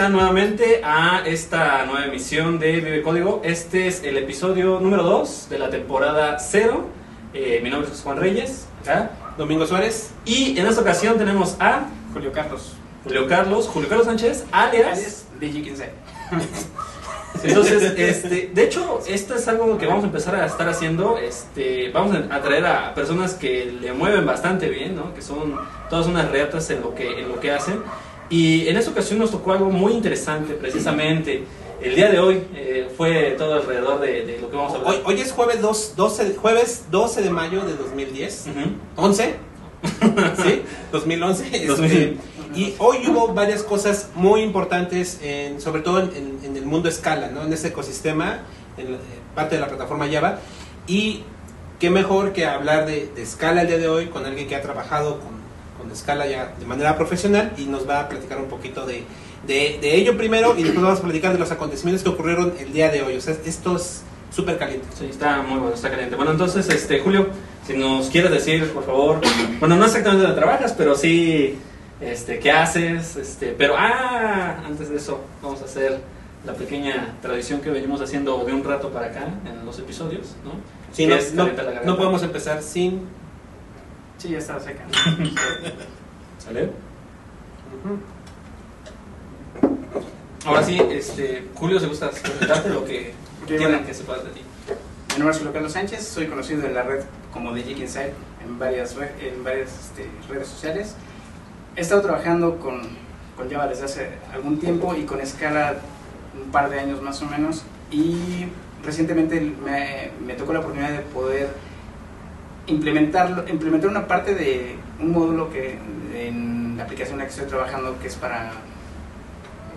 sean nuevamente a esta nueva emisión de Vive Código. Este es el episodio número 2 de la temporada 0. Eh, mi nombre es Juan Reyes. acá. Domingo Suárez. Y en esta ocasión tenemos a Julio Carlos. Julio Carlos, Julio Carlos Sánchez, alias. DJ Kinsey. Entonces, este, de hecho, esto es algo que vamos a empezar a estar haciendo. Este, vamos a traer a personas que le mueven bastante bien, ¿no? Que son todas unas reatas en lo que, en lo que hacen. Y en esta ocasión nos tocó algo muy interesante, precisamente. El día de hoy eh, fue todo alrededor de, de lo que vamos a hablar. Hoy, hoy es jueves 2, 12, jueves 12 de mayo de 2010. Ujú. 11. ¿Sí? 2011. este, 2000. y hoy hubo varias cosas muy importantes, en, sobre todo en, en- el mundo Scala, ¿no? en ese ecosistema, en la- eh, parte de la plataforma Java. Y qué mejor que hablar de, de Scala el día de hoy con alguien que ha trabajado con, con Scala ya de manera profesional y nos va a platicar un poquito de, de, de ello primero y después vamos a platicar de los acontecimientos que ocurrieron el día de hoy. O sea, esto es súper caliente. Sí, está muy bueno, está caliente. Bueno, entonces, este, Julio, si nos quieres decir, por favor, bueno, no exactamente dónde trabajas, pero sí, este, qué haces, este, pero, ah, antes de eso, vamos a hacer la pequeña tradición que venimos haciendo de un rato para acá, en los episodios, ¿no? Sí, no, no- no podemos empezar sin... Sí, ya estaba seca. ¿Sale? Ahora sí, este, Julio, si gustas presentarte lo que Ok, quieran bueno. que sepas de ti. Mi nombre es Julio Carlos Sánchez, soy conocido en la red como DJ Kinsey en varias, re- en varias este, redes sociales. He estado trabajando con, con Java desde hace algún tiempo y con Scala un par de años más o menos. Y recientemente me, me tocó la oportunidad de poder implementarlo, implementar una parte de un módulo que en la aplicación en la que estoy trabajando que es para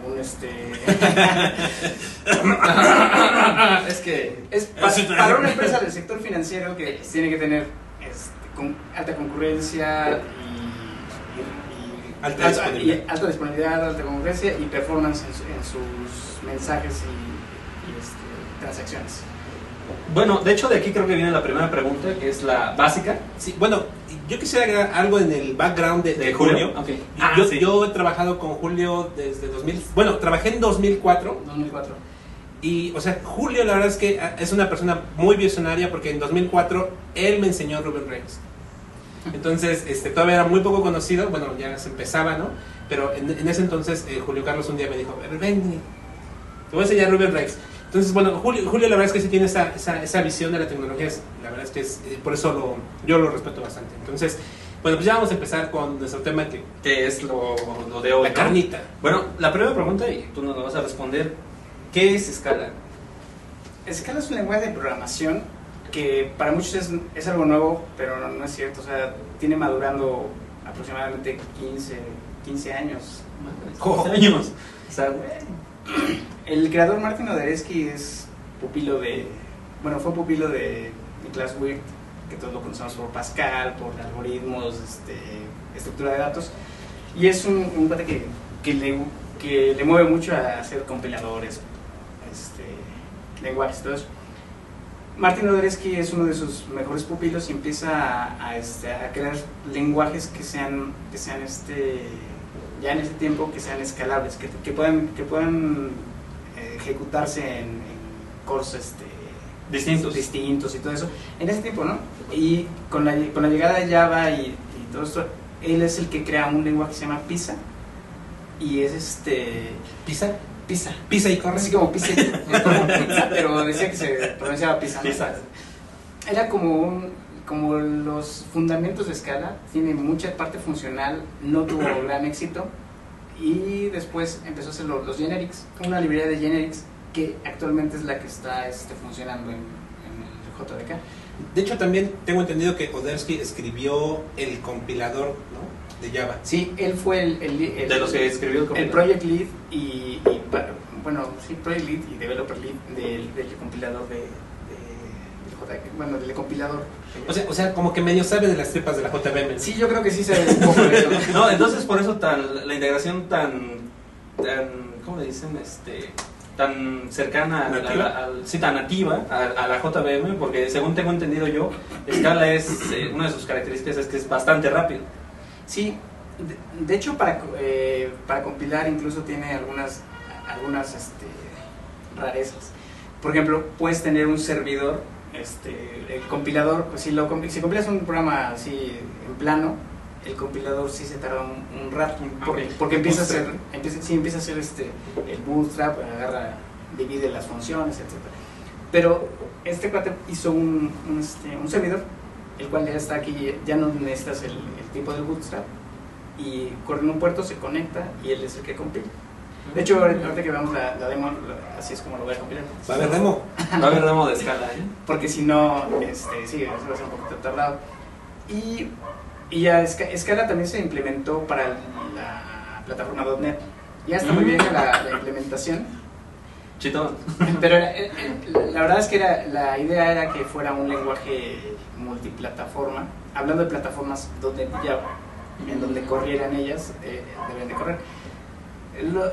un este es que es pa- para una empresa del sector financiero que tiene que tener este, con alta concurrencia y, y- Alta disponibilidad. y alta disponibilidad, alta concurrencia y performance en, su- en sus mensajes y, y, este, transacciones. Bueno, de hecho de aquí creo que viene la primera pregunta, que es la básica Sí, bueno, yo quisiera agregar algo en el background de, de de Julio. Julio. Ok. Yo- Ah, yo, sí. yo he trabajado con Julio desde 2000, bueno, trabajé en 2004 2004. y, o sea, Julio la verdad es que ah, es una persona muy visionaria porque en 2004 él me enseñó Ruben Reigns. Entonces, este, todavía era muy poco conocido, bueno, ya se empezaba, ¿no? Pero en, en ese entonces eh, Julio Carlos un día me dijo, "Ven, te voy a enseñar Ruben Reigns. Entonces, bueno, Julio, Julio la verdad es que sí tiene esa, esa, esa visión de la tecnología, es- la verdad es que es, eh, por eso lo, yo lo respeto bastante. Entonces, bueno, pues ya vamos a empezar con nuestro tema que que es lo, lo de hoy. la ¿no? carnita. Bueno, la primera pregunta, y tú nos la vas a responder, ¿qué es Scala? Scala es un lenguaje de programación que para muchos es, es algo nuevo, pero no, no es cierto. O sea, tiene madurando aproximadamente 15, 15 años. ¿Cómo? años. O sea, güey. El creador Martin Odereski es pupilo de. Bueno, fue pupilo de Niklas Wirth, que todos lo conocemos por Pascal, por algoritmos, este, estructura de datos. Y es un, un cuate que, que, le, que le mueve mucho a hacer compiladores, este, lenguajes, todo eso. Martin Odereski es uno de sus mejores pupilos y empieza a, a, este, a crear lenguajes que sean, que sean este, ya en ese tiempo que sean escalables, que, que puedan, que puedan eh, ejecutarse en, en cores este, Distintos. distintos y todo eso. En ese tiempo, ¿no? Y con la, con la llegada de Java y, y todo esto, él es el que crea un lenguaje que se llama Pisa. Y es este. Pisa, Pisa. pisa y corre. Así como pizza, pero decía que se pronunciaba pizza. ¿no? Pizza. Era como un, como los fundamentos de escala, tiene mucha parte funcional, no tuvo gran éxito y después empezó a hacer lo- los generics, una librería de generics que actualmente es la que está este, funcionando en, en el JDK. De hecho, también tengo entendido que Odersky escribió el compilador ¿no? de Java. Sí, él fue el, el, el- De los que escribió el el compilador. project lead y, y bueno, sí, project lead y developer lead del, del compilador de, bueno, del compilador. O sea, o sea, como que medio sabe de las tripas de la JVM. Sí, yo creo que sí se un poco de eso. ¿no? Entonces por eso tan, la integración tan, tan, ¿cómo le dicen? Este, tan cercana a tan nativa a, a la JVM, porque según tengo entendido yo, Scala es, eh, una de sus características es que es bastante rápido. Sí, de, de hecho para, eh, para compilar incluso tiene algunas algunas este, rarezas. Por ejemplo, puedes tener un servidor, este, el compilador, pues si, lo, si compilas un programa así en plano, el compilador sí se tarda un, un rato, porque, empieza a hacer, empieza, sí, empieza a hacer este, el bootstrap, agarra, divide las funciones, etc. Pero este cuate hizo un, un, este, un servidor, el cual ya está aquí, ya no necesitas el, el tipo del bootstrap, y corre en un puerto, se conecta y él es el que compila. De hecho, ahorita que veamos la, la demo, así es como lo voy a compilar. Va a haber demo. Va a haber demo de escala, ¿eh? Porque si no, este, sí, eso va a ser un poquito tardado. Y, y ya Sca- Scala también se implementó para la plataforma .NET. Ya está muy Mm. bien la, la implementación, Chito. pero eh, eh, la verdad es que era, la idea era que fuera un lenguaje multiplataforma. Hablando de plataformas .NET y Java, en donde corrieran ellas, eh, deben de correr. Lo-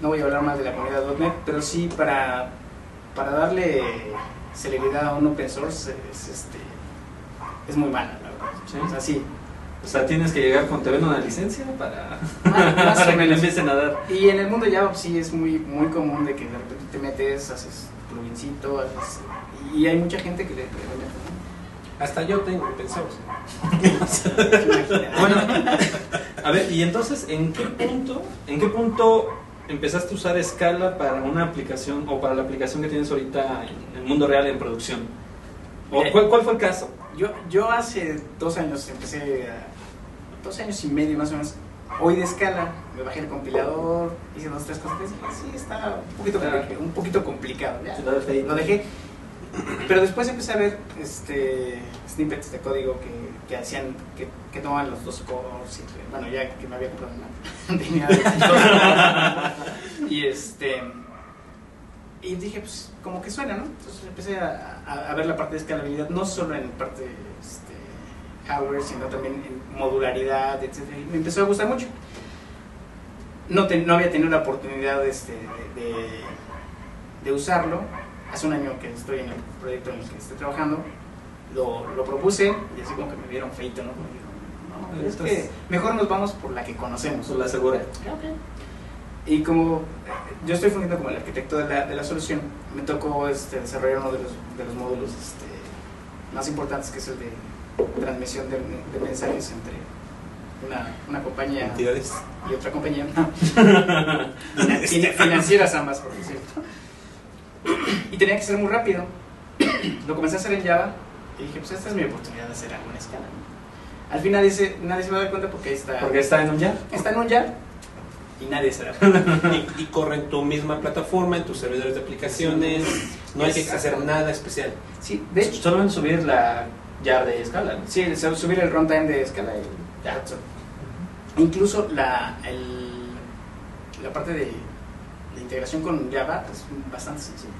no voy a hablar más de la comunidad .NET, pero sí para, para darle celeridad a un open source es, este, es muy mala, la verdad. Sí. O sea, sí. O sea, tienes que llegar con te ven una licencia para, más que le empiecen a dar. Y en el mundo Java sí es muy, muy común de que de repente te metes, haces plugincito, haces, y hay mucha gente que le, que le mete, Hasta yo tengo pensado. ¿no? Bueno, a ver, y entonces, ¿en qué punto, en qué punto empezaste a usar Scala para una aplicación o para la aplicación que tienes ahorita en el mundo real en producción? ¿O Eh, cuál, cuál fue el caso? Yo, yo hace dos años empecé, a- dos años y medio más o menos, hoy de escala, me bajé el compilador, hice dos, tres cosas, y dije, sí, está un poquito, Ah. compli- un poquito complicado, ya, lo dejé. Pero después empecé a ver este, snippets de código que, que hacían, que, que tomaban los dos cores, bueno, ya que me había comprado una, tenía y este, y dije, pues, como que suena, ¿no? Entonces empecé a, a- a ver la parte de escalabilidad, no solo en parte este, hardware, sino también en modularidad, etc. Y me empezó a gustar mucho. No, te- no había tenido la oportunidad este, de, de, de usarlo. Hace un año que estoy en el proyecto en el que estoy trabajando, lo, lo propuse y así como que me vieron feito, ¿no? Como no, es que mejor nos vamos por la que conocemos. Por la segura. Y como eh, yo estoy fungiendo como el arquitecto de la, de la solución, me tocó este, desarrollar uno de los, de los módulos este, más importantes, que es el de transmisión de, de mensajes entre una, una compañía Entidades. y otra compañía. Fin- financieras ambas, por cierto. Y tenía que ser muy rápido. Lo comencé a hacer en Java y dije, pues esta es mi oportunidad de hacer algo en escala. Al final dice, nadie se va a dar cuenta porque está, Porque está en un ya. está en un Java y nadie se da cuenta. Y, y corre en tu misma plataforma, en tus servidores de aplicaciones. No hay que hacer nada especial. Sí, de hecho, Solamente subir la jar de escala. ¿no? Sí, el- subir el runtime de escala y ya. Incluso la, el- la parte de, de integración con Java es bastante sencilla.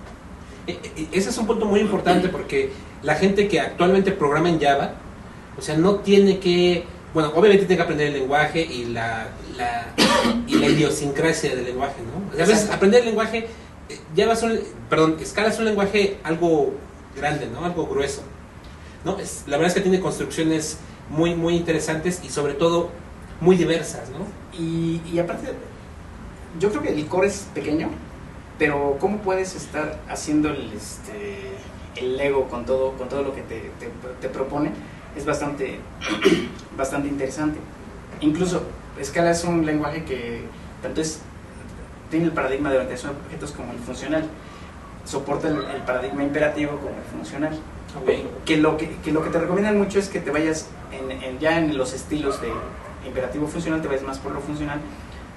E- e- Ese es un punto muy importante porque la gente que actualmente programa en Java, o sea, no tiene que, bueno, obviamente tiene que aprender el lenguaje y la, la, y la idiosincrasia del lenguaje, ¿no? O sea, a veces aprender el lenguaje, eh, Java es un, perdón, Scala es un lenguaje algo grande, ¿no? Algo grueso, ¿no? Es, la verdad es que tiene construcciones muy, muy interesantes y sobre todo muy diversas, ¿no? Y, y aparte, yo creo que el core es pequeño, pero cómo puedes estar haciendo el, este, el Lego con todo, con todo lo que te, te, te propone es bastante, bastante interesante. Incluso Scala es un lenguaje que tanto es, tiene el paradigma de orientación a objetos como el funcional. Soporta el, el paradigma imperativo como el funcional. Que lo que, que lo que te recomiendan mucho es que te vayas en, en- ya en los estilos de imperativo funcional, te vayas más por lo funcional,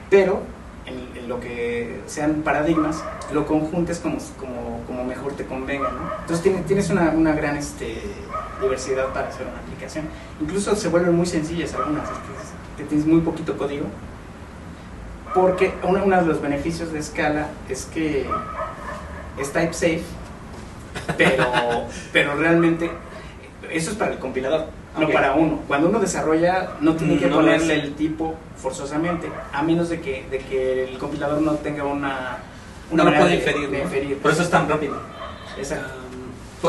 pero en, en lo que sean paradigmas, lo conjuntes como, como, como mejor te convenga. ¿no? Entonces tiene- tienes una, una gran este, diversidad para hacer una aplicación. Incluso se vuelven muy sencillas algunas, que, tienes muy poquito código. Porque uno, uno de los beneficios de Scala es que es type safe, pero, pero realmente eso es para el compilador, no para uno. Cuando uno desarrolla, no tiene que No ponerle es- el tipo forzosamente, a menos de que, de que el compilador no tenga una, una No puede de- inferir, de ¿no? inferir. Por eso es tan rápido. Exacto.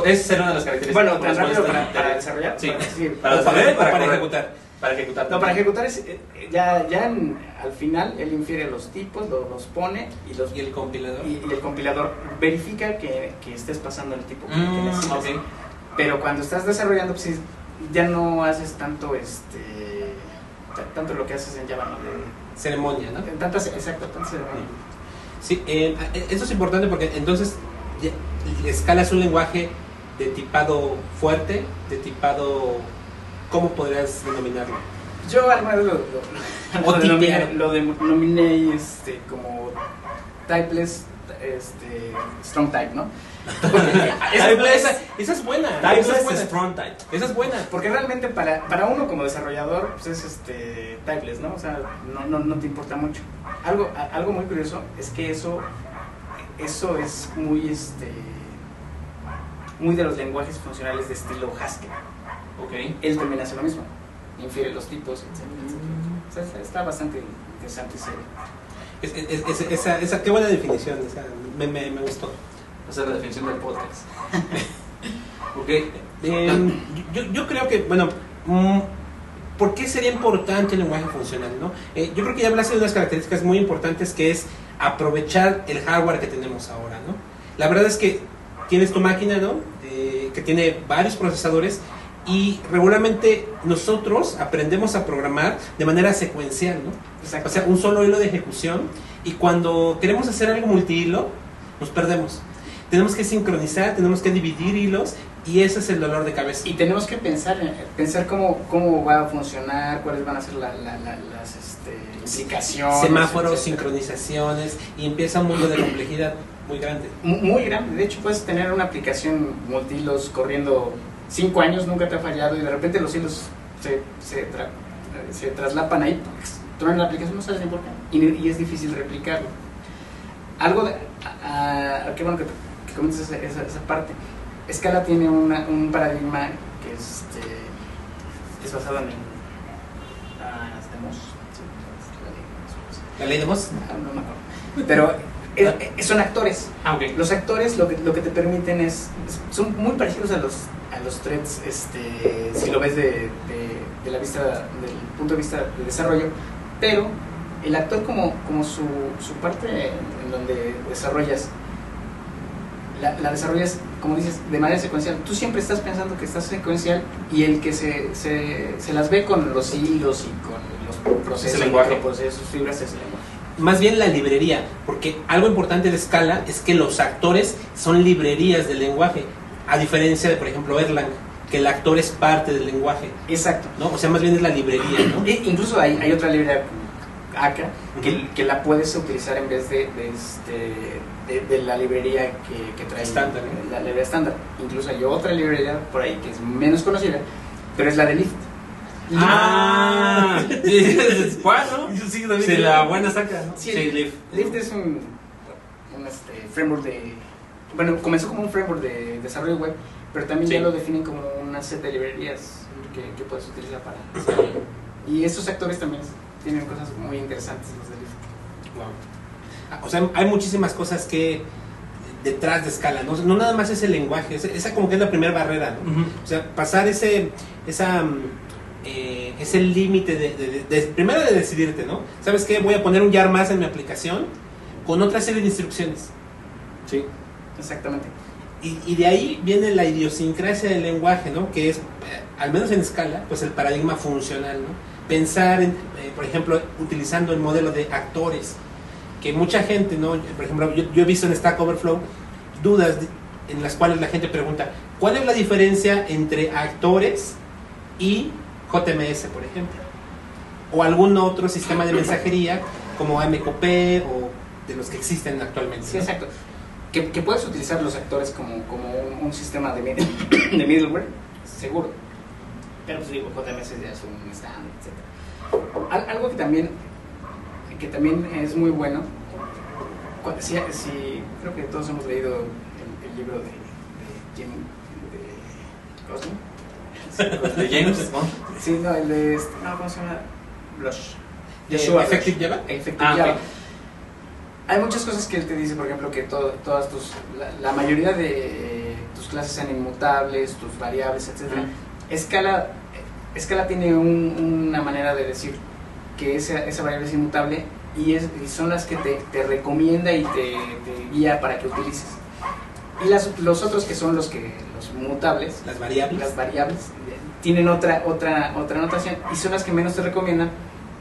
Esa será una de las características. Bueno, tan rápido para, para desarrollar. Sí. para- sí, Para para ejecutar. Para ejecutar. No, para ejecutar es, eh, ya, ya en- al final él infiere los tipos, lo- los pone y los Y el compilador. y, y el compilador verifica que, que estés pasando el tipo que, que Mm, necesitas. ok. Pero cuando estás desarrollando, pues ya no haces tanto este ta- tanto lo que haces en Java, ¿no? De- Ceremonia, ¿no? tantas, exacto, tantas ceremonias. Sí, eh, eso es importante porque entonces ya- Scala es un lenguaje de tipado fuerte, de tipado... ¿Cómo podrías denominarlo? Yo alguna vez lo, lo, denominé, lo denominé este, como typeless, este, strong type, ¿no? Esa, Typeless- esa- esa es buena. esa es buena. front type. Esa es buena. Porque realmente para, para uno como desarrollador pues es este typeless, ¿no? O sea, no, no, no te importa mucho. Algo, a- algo muy curioso es que eso, eso es muy este muy de los lenguajes funcionales de estilo Haskell. Ok. Él también hace lo mismo. Infiere los tipos, etcétera. O sea, está- está bastante interesante ese. Es- es- es- esa, esa, qué buena definición. esa, me, me, me gustó. Esa es la definición del podcast. ok. Eh, yo, yo creo que, bueno, mm, ¿por qué sería importante el lenguaje funcional? ¿no? Eh, yo creo que ya hablaste de unas características muy importantes que es aprovechar el hardware que tenemos ahora. ¿no? La verdad es que tienes tu máquina, ¿no? Eh, que tiene varios procesadores y regularmente nosotros aprendemos a programar de manera secuencial, ¿no? Exacto. O sea, un solo hilo de ejecución y cuando queremos hacer algo multihilo, nos perdemos. Tenemos que sincronizar, tenemos que dividir hilos y ese es el dolor de cabeza. Y tenemos que pensar, en- pensar cómo, cómo va a funcionar, cuáles van a ser la- la- la- las este, implicaciones. Semáforos, etcétera. sincronizaciones y empieza un mundo de complejidad muy grande. Mu- Muy grande. De hecho, puedes tener una aplicación multihilos corriendo cinco años, nunca te ha fallado y de repente los hilos se, se, tra- se traslapan ahí, truena la aplicación, no sabes ni por qué. Y, y es difícil replicarlo. Algo de. a- qué bueno que, que comentes esa, esa, esa parte. Scala tiene una- un paradigma que es, este, es basado en ah, las demos. ¿La ley de Moss? ah, no me acuerdo. Pero eh, eh, son actores. Ah. Los actores lo que, lo que te permiten es, son muy parecidos a los, a los threads, este, si lo ves de, de, de la vista, del punto de vista de desarrollo, pero el actor como, como su, su parte en donde desarrollas, la, la desarrollas, como dices, de manera secuencial. Tú siempre estás pensando que estás secuencial y el que se, se, se las ve con los hilos y con los procesos, el lenguaje. procesos, fibras, es el lenguaje. Más bien la librería, porque algo importante de Scala es que los actores son librerías del lenguaje, a diferencia de, por ejemplo, Erlang, que el actor es parte del lenguaje, Exacto. ¿no? O sea, más bien es la librería, ¿no? E- incluso hay, hay otra librería acá que, que la puedes utilizar en vez de, de, este, de, de la librería que, que trae Estándar, ¿no? la librería estándar. Incluso hay otra librería por ahí que es menos conocida, pero es la de Lift. Ah, sí, ¿cuál, no? Sí, la buena saca, ¿no? Sí, Lift. Lift es un, un, este, framework de... Bueno, comenzó como un framework de desarrollo web, pero también Sí. ya lo definen como una set de librerías que, que puedes utilizar para. Y estos actores también tienen cosas muy interesantes los de Lift. Wow. O sea, hay muchísimas cosas que detrás de Scala, ¿no? No nada más es el lenguaje, esa, esa como que es la primera barrera, ¿no? O sea, pasar ese, esa, mm, eh, ese límite de, de- de- de- primero de decidirte, ¿no? ¿Sabes qué? Voy a poner un YAR más en mi aplicación con otra serie de instrucciones. Sí. Exactamente. Y, y de ahí viene la idiosincrasia del lenguaje, ¿no? Que es, eh, al menos en escala, pues el paradigma funcional, ¿no? Pensar, en, eh, por ejemplo, utilizando el modelo de actores, que mucha gente, ¿no? Por ejemplo, yo, yo he visto en Stack Overflow dudas de- en las cuales la gente pregunta, ¿cuál es la diferencia entre actores y JMS, por ejemplo? O algún otro sistema de mensajería como AMQP o de los que existen actualmente. Sí, ¿no? exacto. Que, que puedes utilizar los actores como, como un, un sistema de, mid- de middleware, seguro. Pero pues digo, JMS ya es un estándar, etc. Al- algo que también, que también es muy bueno, si, si- creo que todos hemos leído el, el libro de, de Jim, de Cosmo. De James Bond. Sí, no, el de, este- no, ¿cómo se llama? Blush. ¿De Joshua Effective. Java? Effective Ah. Hay muchas cosas que él te dice, por ejemplo, que to- todas tus, la, la mayoría de eh, tus clases sean inmutables, tus variables, etc. Escala Scala tiene un- una manera de decir que esa, esa variable es inmutable y, es, y son las que te, te recomienda y te, te guía para que utilices. Y las, los otros que son los que los mutables, Las variables. las variables, eh, tienen otra, otra, otra notación y son las que menos te recomiendan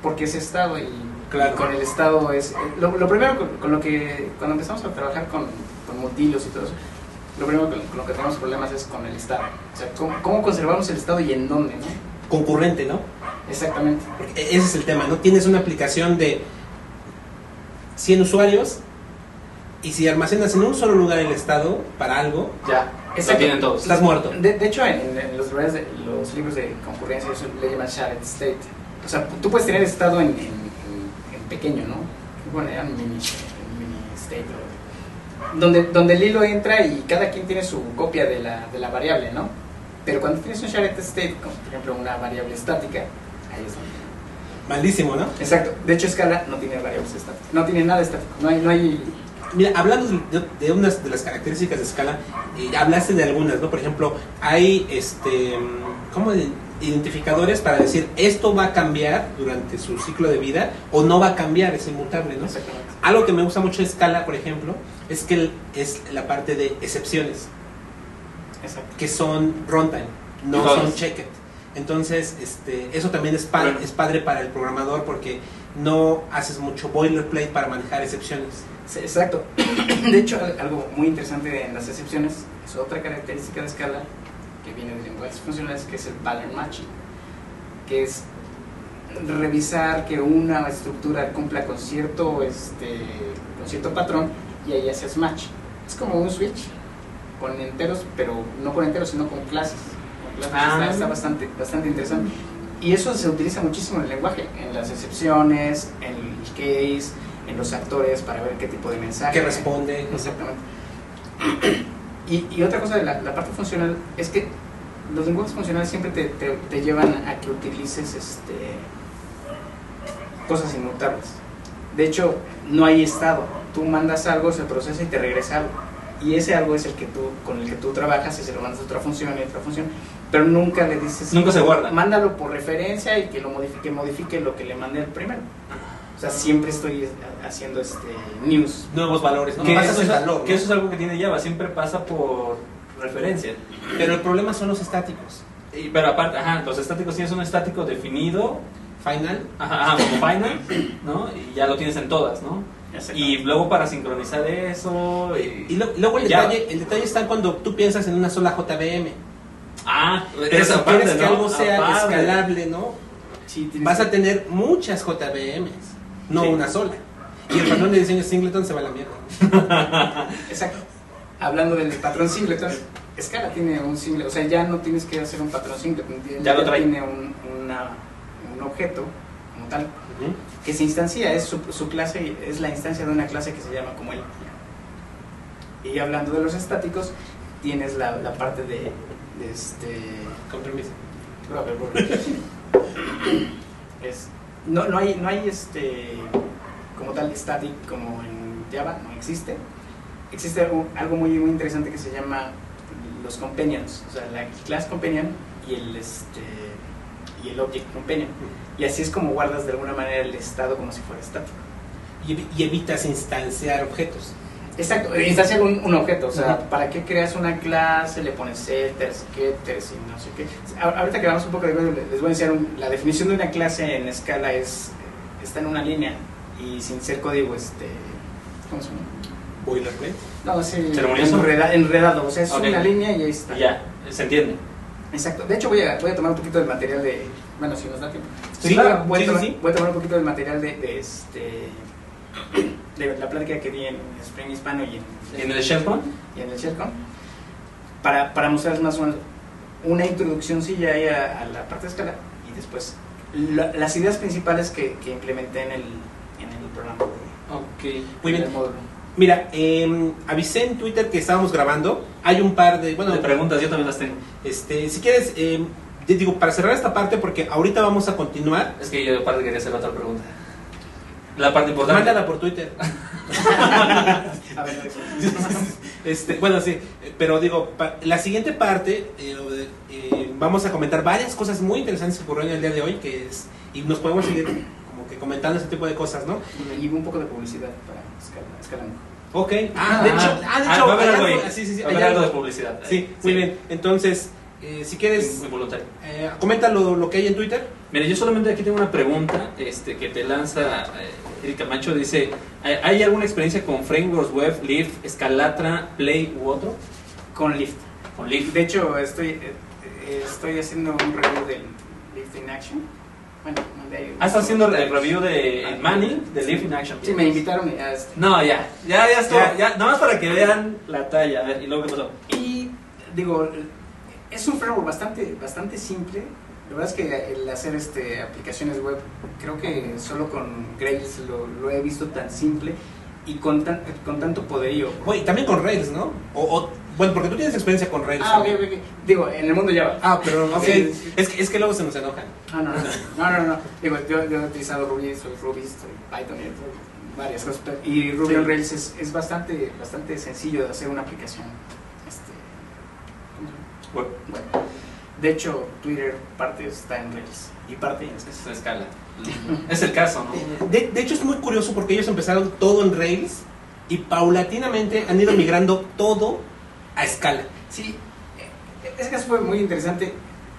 porque es estado y, Claro. y con el estado es... Lo, lo primero con, con lo que cuando empezamos a trabajar con, con multilos y todo eso, lo primero con, con lo que tenemos problemas es con el estado. O sea, cómo, cómo conservamos el estado y en dónde, ¿no? Concurrente, ¿no? Exactamente. Porque ese es el tema, ¿no? Tienes una aplicación de 100 usuarios y si almacenas en un solo lugar el estado para algo, Ya. Lo tienen todos. estás muerto. De, de hecho, en, en los, de- los libros de concurrencia eso le llaman shared state. O sea, tú puedes tener estado en, en- en- en pequeño, ¿no? Bueno, era un mini, mini state. o- Donde, donde el hilo entra y cada quien tiene su copia de la, de la variable, ¿no? Pero cuando tienes un shared state, como por ejemplo una variable estática, ahí es donde... Malísimo, ¿no? Exacto. De hecho, Scala no tiene variables estáticas. No tiene nada estático. No hay... No hay Mira, hablando de, de unas de las características de escala, eh, hablaste de algunas, ¿no? Por ejemplo, hay este, ¿cómo de- identificadores para decir esto va a cambiar durante su ciclo de vida o no va a cambiar, es inmutable, ¿no? Algo que me gusta mucho de escala, por ejemplo, es que el- es la parte de excepciones, Exacto. que son runtime, no son checked. Entonces, este, eso también es padre, Bueno. es padre para el programador porque no haces mucho boilerplate para manejar excepciones. Sí, exacto. De hecho, al- algo muy interesante en las excepciones es otra característica de escala que viene de lenguajes funcionales, que es el pattern matching, que es revisar que una estructura cumpla con cierto, este, con cierto patrón y ahí haces match. Es como un switch con enteros, pero no con enteros, sino con clases. Con clases. Ah. Está, está bastante, bastante interesante. Y eso se utiliza muchísimo en el lenguaje, en las excepciones, en el case, en los actores para ver qué tipo de mensaje. ¿Qué responde? Exactamente. Y, y otra cosa de la, la parte funcional es que los lenguajes funcionales siempre te, te- te llevan a que utilices este, cosas inmutables. De hecho, no hay estado. Tú mandas algo, se procesa y te regresa algo. Y ese algo es el que tú, con el que tú trabajas y se lo mandas a otra función y a otra función. Pero nunca le dices. Nunca se guarda. Mándalo por referencia y que lo modifique, modifique lo que le mandé el primero. O sea, siempre estoy haciendo este news. Nuevos valores, ¿no? Que eso, es, valor, que ¿no? eso es algo que tiene Java, siempre pasa por referencia. Pero el problema son los estáticos. Y- pero aparte, ajá, los estáticos tienes un estático definido, Final, ajá, ajá, como final, ¿no? Y ya lo tienes en todas, ¿no? Y luego para sincronizar eso. Y, Y lo- luego el Ya. detalle, el detalle está cuando tú piensas en una sola JVM. ah, Pero si quieres que algo sea Aparte. escalable, ¿no? Sí, Vas que- a tener muchas JVMs, no Sí. una sola. Y el patrón de diseño singleton se va a la mierda. Exacto. Hablando del patrón singleton, Scala tiene un singleton, o sea, ya no tienes que hacer un patrón singleton, Ya lo trae. tiene un, una- un objeto como tal que se instancia, es su, su clase, es la instancia de una clase que se llama como el. Y hablando de los estáticos, tienes la, la parte de, de este. Con permiso. Es, no, no hay, no hay este como tal static como en Java, no existe. Existe algo, algo muy, muy interesante que se llama los companions, o sea, la class companion y el este y el object companion. Y así es como guardas de alguna manera el estado como si fuera estático. Y, evi- y evitas instanciar objetos. Exacto, instanciar un, un objeto, o sea. ¿para qué creas una clase? Le pones setters, getters y no sé qué. A- Ahorita que vamos un poco de les voy a enseñar un- la definición de una clase en escala es está en una línea y sin ser código este ¿cómo se llama? Boilerplate. No, enreda- enredado, o sea, es una línea y ahí está. Ya, se entiende. Exacto. De hecho voy a, voy a tomar un poquito del material de bueno, si nos da tiempo. Sí, voy, a- claro. voy a Sí, sí, tomar, sí. voy a tomar un poquito del material de, de este de la plática que di en Spring Hispano y en ¿Y en el SharePoint? y en el ShareCon para, para mostrarles más o menos una introducción sí ya a, a la parte de escala y después la- las ideas principales que, que implementé en el, en el programa Ok. Muy bien. módulo. Mira, eh, avisé en Twitter que estábamos grabando. Hay un par de. Bueno, de preguntas, yo también las tengo. este, si quieres, eh, digo, para cerrar esta parte, porque ahorita vamos a continuar. Es que yo aparte quería hacer otra pregunta. La parte importante. Mándala por Twitter. A ver, este, bueno, sí, pero digo, la siguiente parte, eh, eh, vamos a comentar varias cosas muy interesantes que ocurrieron el día de hoy, que es, y nos podemos seguir comentando ese tipo de cosas, ¿no? Y un poco de publicidad para Escala- Escalanco. Ok. Ah, de hecho, ah, de hecho, va a haber algo ahí. algo- sí, sí, sí, Va a hay haber algo algo. de publicidad. Sí, muy bien. Entonces, eh, si quieres, Muy voluntario. eh, comenta lo, lo que hay en Twitter. Mira, yo solamente aquí tengo una pregunta este, que te lanza eh, Erika Macho. Dice, ¿hay- ¿hay alguna experiencia con frameworks web, Lift, Escalatra, Play u otro? Con Lyft. Con Lift. De hecho, estoy, eh, estoy haciendo un review del Lyft in Action. Bueno, de- Ah, estás haciendo el review de Manning, de Lift in Action. Sí, me invitaron y ya, este, No, ya, ya, ya estuvo. Ya. Ya, nada más para que vean la talla. A ver, ¿y luego qué pasó? Y digo, es un framework bastante, bastante simple. La verdad es que el hacer este, aplicaciones web, creo que solo con Grails lo, lo he visto tan simple y con, tan, con tanto poderío. Oye, también con Rails, ¿no? O, o- bueno, porque tú tienes experiencia con Rails. Ah, ok, ok, ok. Digo, en el mundo Java. Ah, pero ok. Es, que, es que luego se nos enojan. No, no, no. No, no, no. Digo, yo, yo he utilizado Ruby, soy Ruby, soy Python y varias cosas. Y Ruby Sí. on Rails es, es bastante, bastante sencillo de hacer una aplicación. Este, de hecho, Twitter parte está en Rails y parte en Es una escala. Es el caso, ¿no? De, de hecho, es muy curioso porque ellos empezaron todo en Rails y paulatinamente han ido migrando todo a escala. Sí, ese caso fue muy interesante.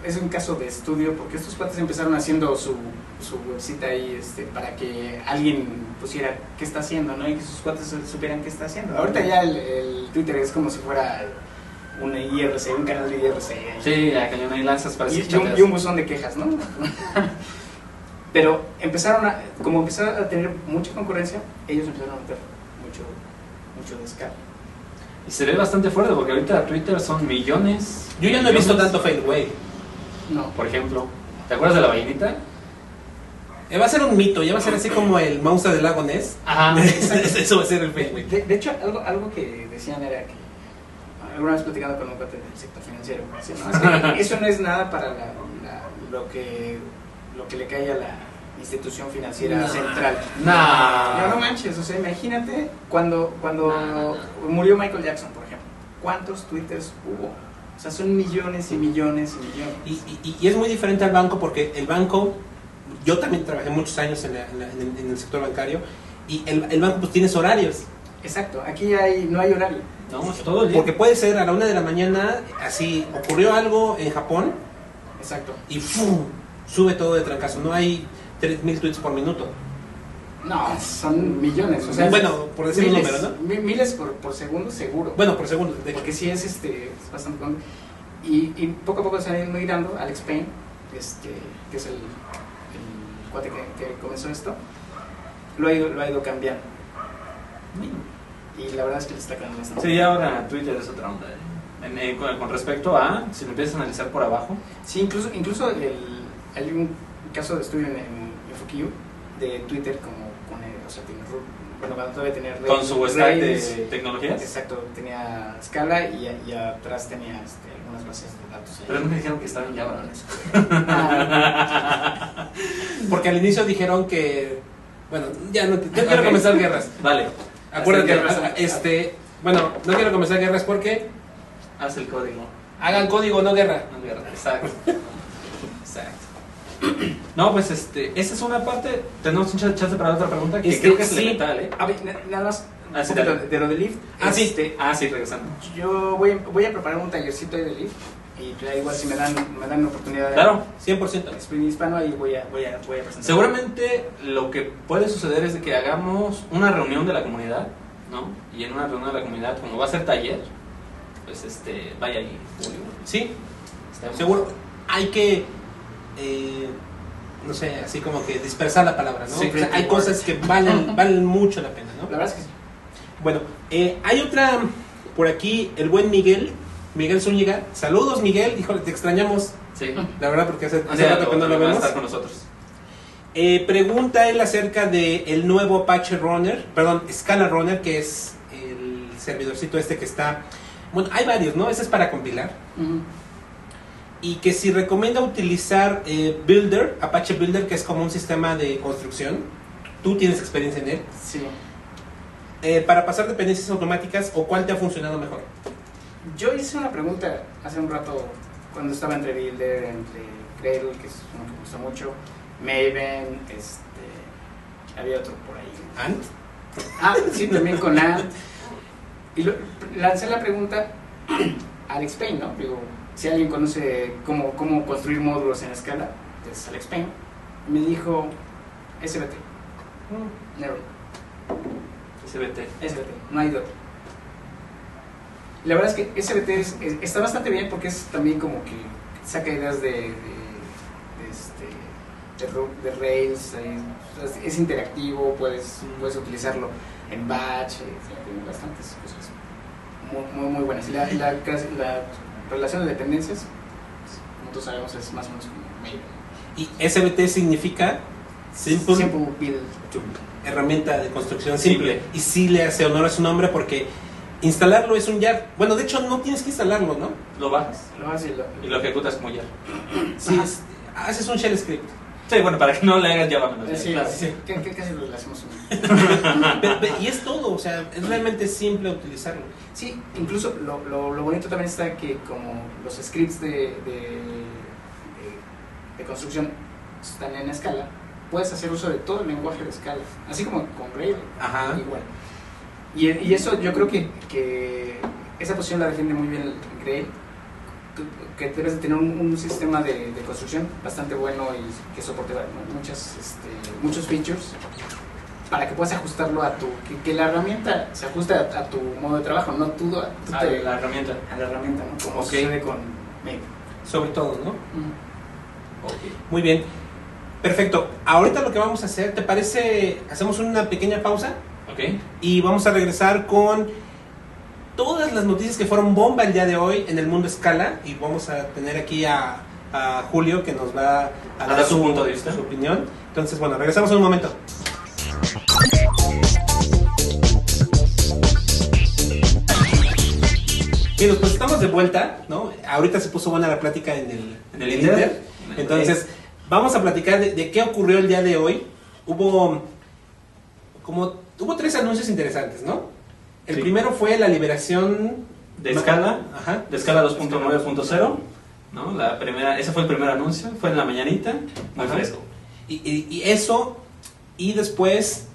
Es un caso de estudio porque estos cuates empezaron haciendo su, su website ahí este, para que alguien pusiera qué está haciendo, ¿no? Y que sus cuates supieran qué está haciendo. Ahorita ya el, el Twitter es como si fuera un IRC, un canal de IRC. Sí, ya lanzas para y, un, chateas. y un buzón de quejas, ¿no? Pero empezaron a, como empezaron a tener mucha concurrencia, ellos empezaron a meter mucho, mucho descaro. Y se ve bastante fuerte porque ahorita Twitter son millones. Yo ya no he visto tanto Failway. No, Por ejemplo, ¿te acuerdas de la ballenita? Eh, va a ser un mito, ya va a ser así como el monstruo del lago Ness. Ajá. Eso va a ser el Failway. De, de hecho, algo, algo que decían era que, alguna vez platicando con un cuate del sector financiero, decían, "No, es que eso no es nada para la- la- lo, que, lo que le cae a la institución financiera No. central. Nah. No, no manches, o sea, imagínate cuando, cuando No, no, murió Michael Jackson, por ejemplo, ¿cuántos twitters hubo? O sea, son millones y millones y millones. Y, y- y es muy diferente al banco porque el banco, yo también trabajé muchos años en, la- en la- en el, en el sector bancario y el, el banco pues tienes horarios. Exacto, aquí hay, no hay horario. No, es todo el día. Porque puede ser a la una de la mañana, así ocurrió algo en Japón Exacto. y ¡fum! sube todo de trancazo. No hay 3000 tweets por minuto. No, son millones. O sea, Bueno, por decir un miles, número, ¿no? mi- Miles por, por segundo, seguro. Bueno, por segundo. de- Porque sí es, este, es bastante con- y, y poco a poco se han ido migrando. Alex Payne, este, que es el, el cuate que, que comenzó esto, lo ha ido, lo ha ido cambiando. Y la verdad es que le está quedando bastante. Sí, ahora Twitter es otra onda. ¿eh? En- eh, con, con respecto a, si lo empiezas a analizar por abajo, Sí, incluso, incluso el, hay un caso de estudio en, en De Twitter como con el, o sea, tiene, bueno, cuando todavía tenía con Rails- su stack de tecnologías. Exacto, tenía Scala y, y atrás tenía este, algunas bases de datos. ahí. Pero no me dijeron que estaba en Java. Ah, Porque al inicio dijeron que. Bueno, ya no. Yo quiero comenzar guerras. Vale, Acuérdate, guerras. este. Bueno, no quiero comenzar guerras porque haz el código. hagan código, no guerra. No, guerra. Exacto. No, pues este, esa es una parte. Tenemos un ch- chance para otra pregunta que Este, creo que es sí. elemental, ¿eh? a ver, na- nada más Ah, sí, dale. de lo de Lyft. Ah, sí. Este, Ah, sí, regresando. yo voy, voy a preparar un tallercito ahí de Lyft y ya igual si me dan, me dan oportunidad de Claro. 100%. Spring Hispano ahí voy a, voy a, voy a presentar. Seguramente lo que puede suceder es de que hagamos una reunión de la comunidad, ¿no? Y en una reunión de la comunidad, como va a ser taller, pues este, vaya ahí. Sí, seguro. Hay que. Eh, no sé, así como que dispersar la palabra, ¿no? Sí, O sea, sí, hay cosas que valen, valen mucho la pena, ¿no? La verdad es que sí. Bueno, eh, hay otra por aquí, el buen Miguel, Miguel Zúñiga. Saludos, Miguel. Híjole, te extrañamos, Sí. la verdad, porque hace, hace rato que no lo va a vemos. estar con nosotros. Eh, pregunta él acerca del el nuevo Apache Runner, perdón, Scala Runner, que es el servidorcito este que está. Bueno, hay varios, ¿no? Ese es para compilar. Y que si recomienda utilizar eh, Builder, Apache Builder, que es como un sistema de construcción. Tú tienes experiencia en él. Sí. eh, para pasar dependencias automáticas o cuál te ha funcionado mejor. Yo hice una pregunta hace un rato cuando estaba entre Builder, entre Cradle, que es uno que me gusta mucho, Maven, este, había otro por ahí. Ant. Ah, sí, también con Ant. Y lo- lancé la pregunta a Alex Payne, ¿no? Digo, si alguien conoce cómo, cómo construir módulos en escala, es Alex Payne. Me dijo SBT. Never. SBT. SBT, no hay de otro. La verdad es que SBT es- es- está bastante bien porque es también como que saca ideas de, de, de este, de, Rails, es, es interactivo, puedes, puedes utilizarlo en batch, eh, tiene bastantes cosas muy, muy, muy buenas. Y la, y la, casi- la relación de dependencias, como todos sabemos, es más o menos como Maven. Y SBT significa Simple, Simple Build Tool. herramienta de construcción simple. Simple. Y sí le hace honor a su nombre porque instalarlo es un YAR. Bueno, de hecho no tienes que instalarlo, ¿no? Lo bajas Lo hace y lo- y lo ejecutas como ya. Sí, es- haces un shell script. Sí, bueno, para que no le hagas Java menos. Eh, Sí, claro. sí, casi lo hacemos y es todo, o sea, es realmente simple utilizarlo. Sí, incluso lo, lo, lo bonito también está que como los scripts de, de, de- de construcción están en escala, puedes hacer uso de todo el lenguaje de escala, así como con Gradle, Ajá. igual. Y, y eso yo creo que, que esa posición la defiende muy bien el Gradle, que, debes de tener un, un sistema de, de construcción bastante bueno y que soporte muchas, este, muchos features para que puedas ajustarlo a tu, que, que la herramienta se ajuste a, a tu modo de trabajo, no tú, a, tú te- la herramienta. a la herramienta, ¿no? Como Ok. sucede con Maven. Sobre todo, ¿no? Muy bien. Perfecto. Ahorita lo que vamos a hacer, ¿te parece? Hacemos una pequeña pausa Ok. y vamos a regresar con todas las noticias que fueron bomba el día de hoy en el mundo escala y vamos a tener aquí a, a Julio que nos va a, dar su punto de vista. su opinión. Entonces, bueno, regresamos en un momento. Bien, pues estamos de vuelta, ¿no? Ahorita se puso buena la plática en el, En el Inter. Entonces, vamos a platicar de, de qué ocurrió el día de hoy. Hubo como hubo tres anuncios interesantes, ¿no? El Sí. primero fue la liberación De escala. Ajá. De escala 2.9.0. ¿no? La primera, ese fue el primer anuncio. Fue en la mañanita. Muy Ajá. fresco. Y, y- y eso, y después,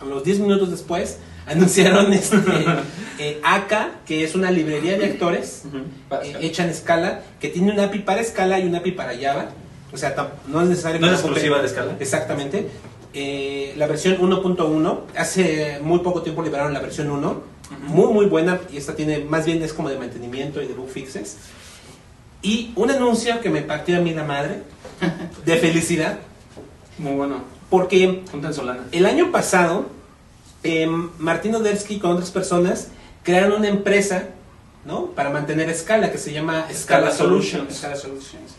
a los 10 minutos después, anunciaron este, eh, ACA, que es una librería de actores eh, hecha en escala, que tiene una API para escala y una API para Java. O sea, no es necesario No que es exclusiva de escala. Exactamente. Eh, la versión 1.1, hace muy poco tiempo liberaron la versión 1, muy muy buena, y esta tiene, más bien es como de mantenimiento y de bug fixes. Y un anuncio que me partió a mí la madre, de felicidad, Muy bueno. porque el año pasado, eh, Martín Odersky con otras personas crearon una empresa ¿no? para mantener escala que se llama Scala Scala Solutions. Solutions. Escala Solutions.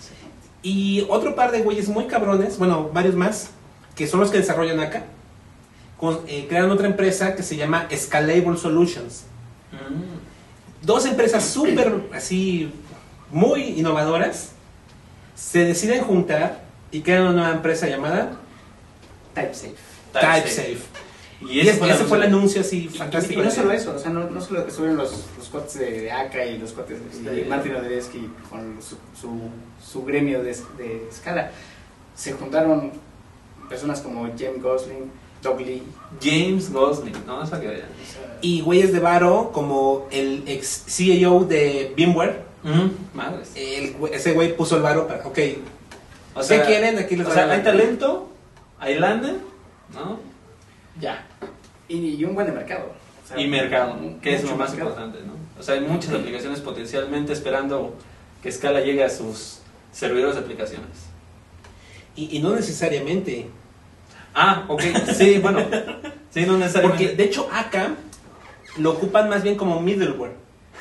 Y otro par de güeyes muy cabrones, bueno, varios más, que son los que desarrollan acá, con- eh, crearon otra empresa que se llama Scalable Solutions. Dos empresas súper, así, muy innovadoras, se deciden juntar y crean una nueva empresa llamada TypeSafe. TypeSafe. Y Y ese, fue, el ese fue el anuncio. así fantástico. y no solo eso, o sea, no, no solo estuvieron los, los cuates de, ACA y los cuates de y Martin Odersky con su, su, su gremio de, de escala. Se juntaron personas como James Gosling, Doug Lee. James Gosling. No, esa que sea, Y güeyes de varo como el ex CEO de VMware. Madres. el ese güey puso el varo para, ok, O ¿qué quieren? Aquí les o sea, hay talento, hay lana, ¿no? Ya. y, y un buen de mercado. O sea, Y mercado, que es lo más mercado. importante, ¿no? O sea, hay muchas aplicaciones potencialmente esperando que Scala llegue a sus servidores de aplicaciones. Y, y no necesariamente. Ah, ok. Sí, bueno. Sí, no necesariamente. Porque de hecho acá lo ocupan más bien como middleware.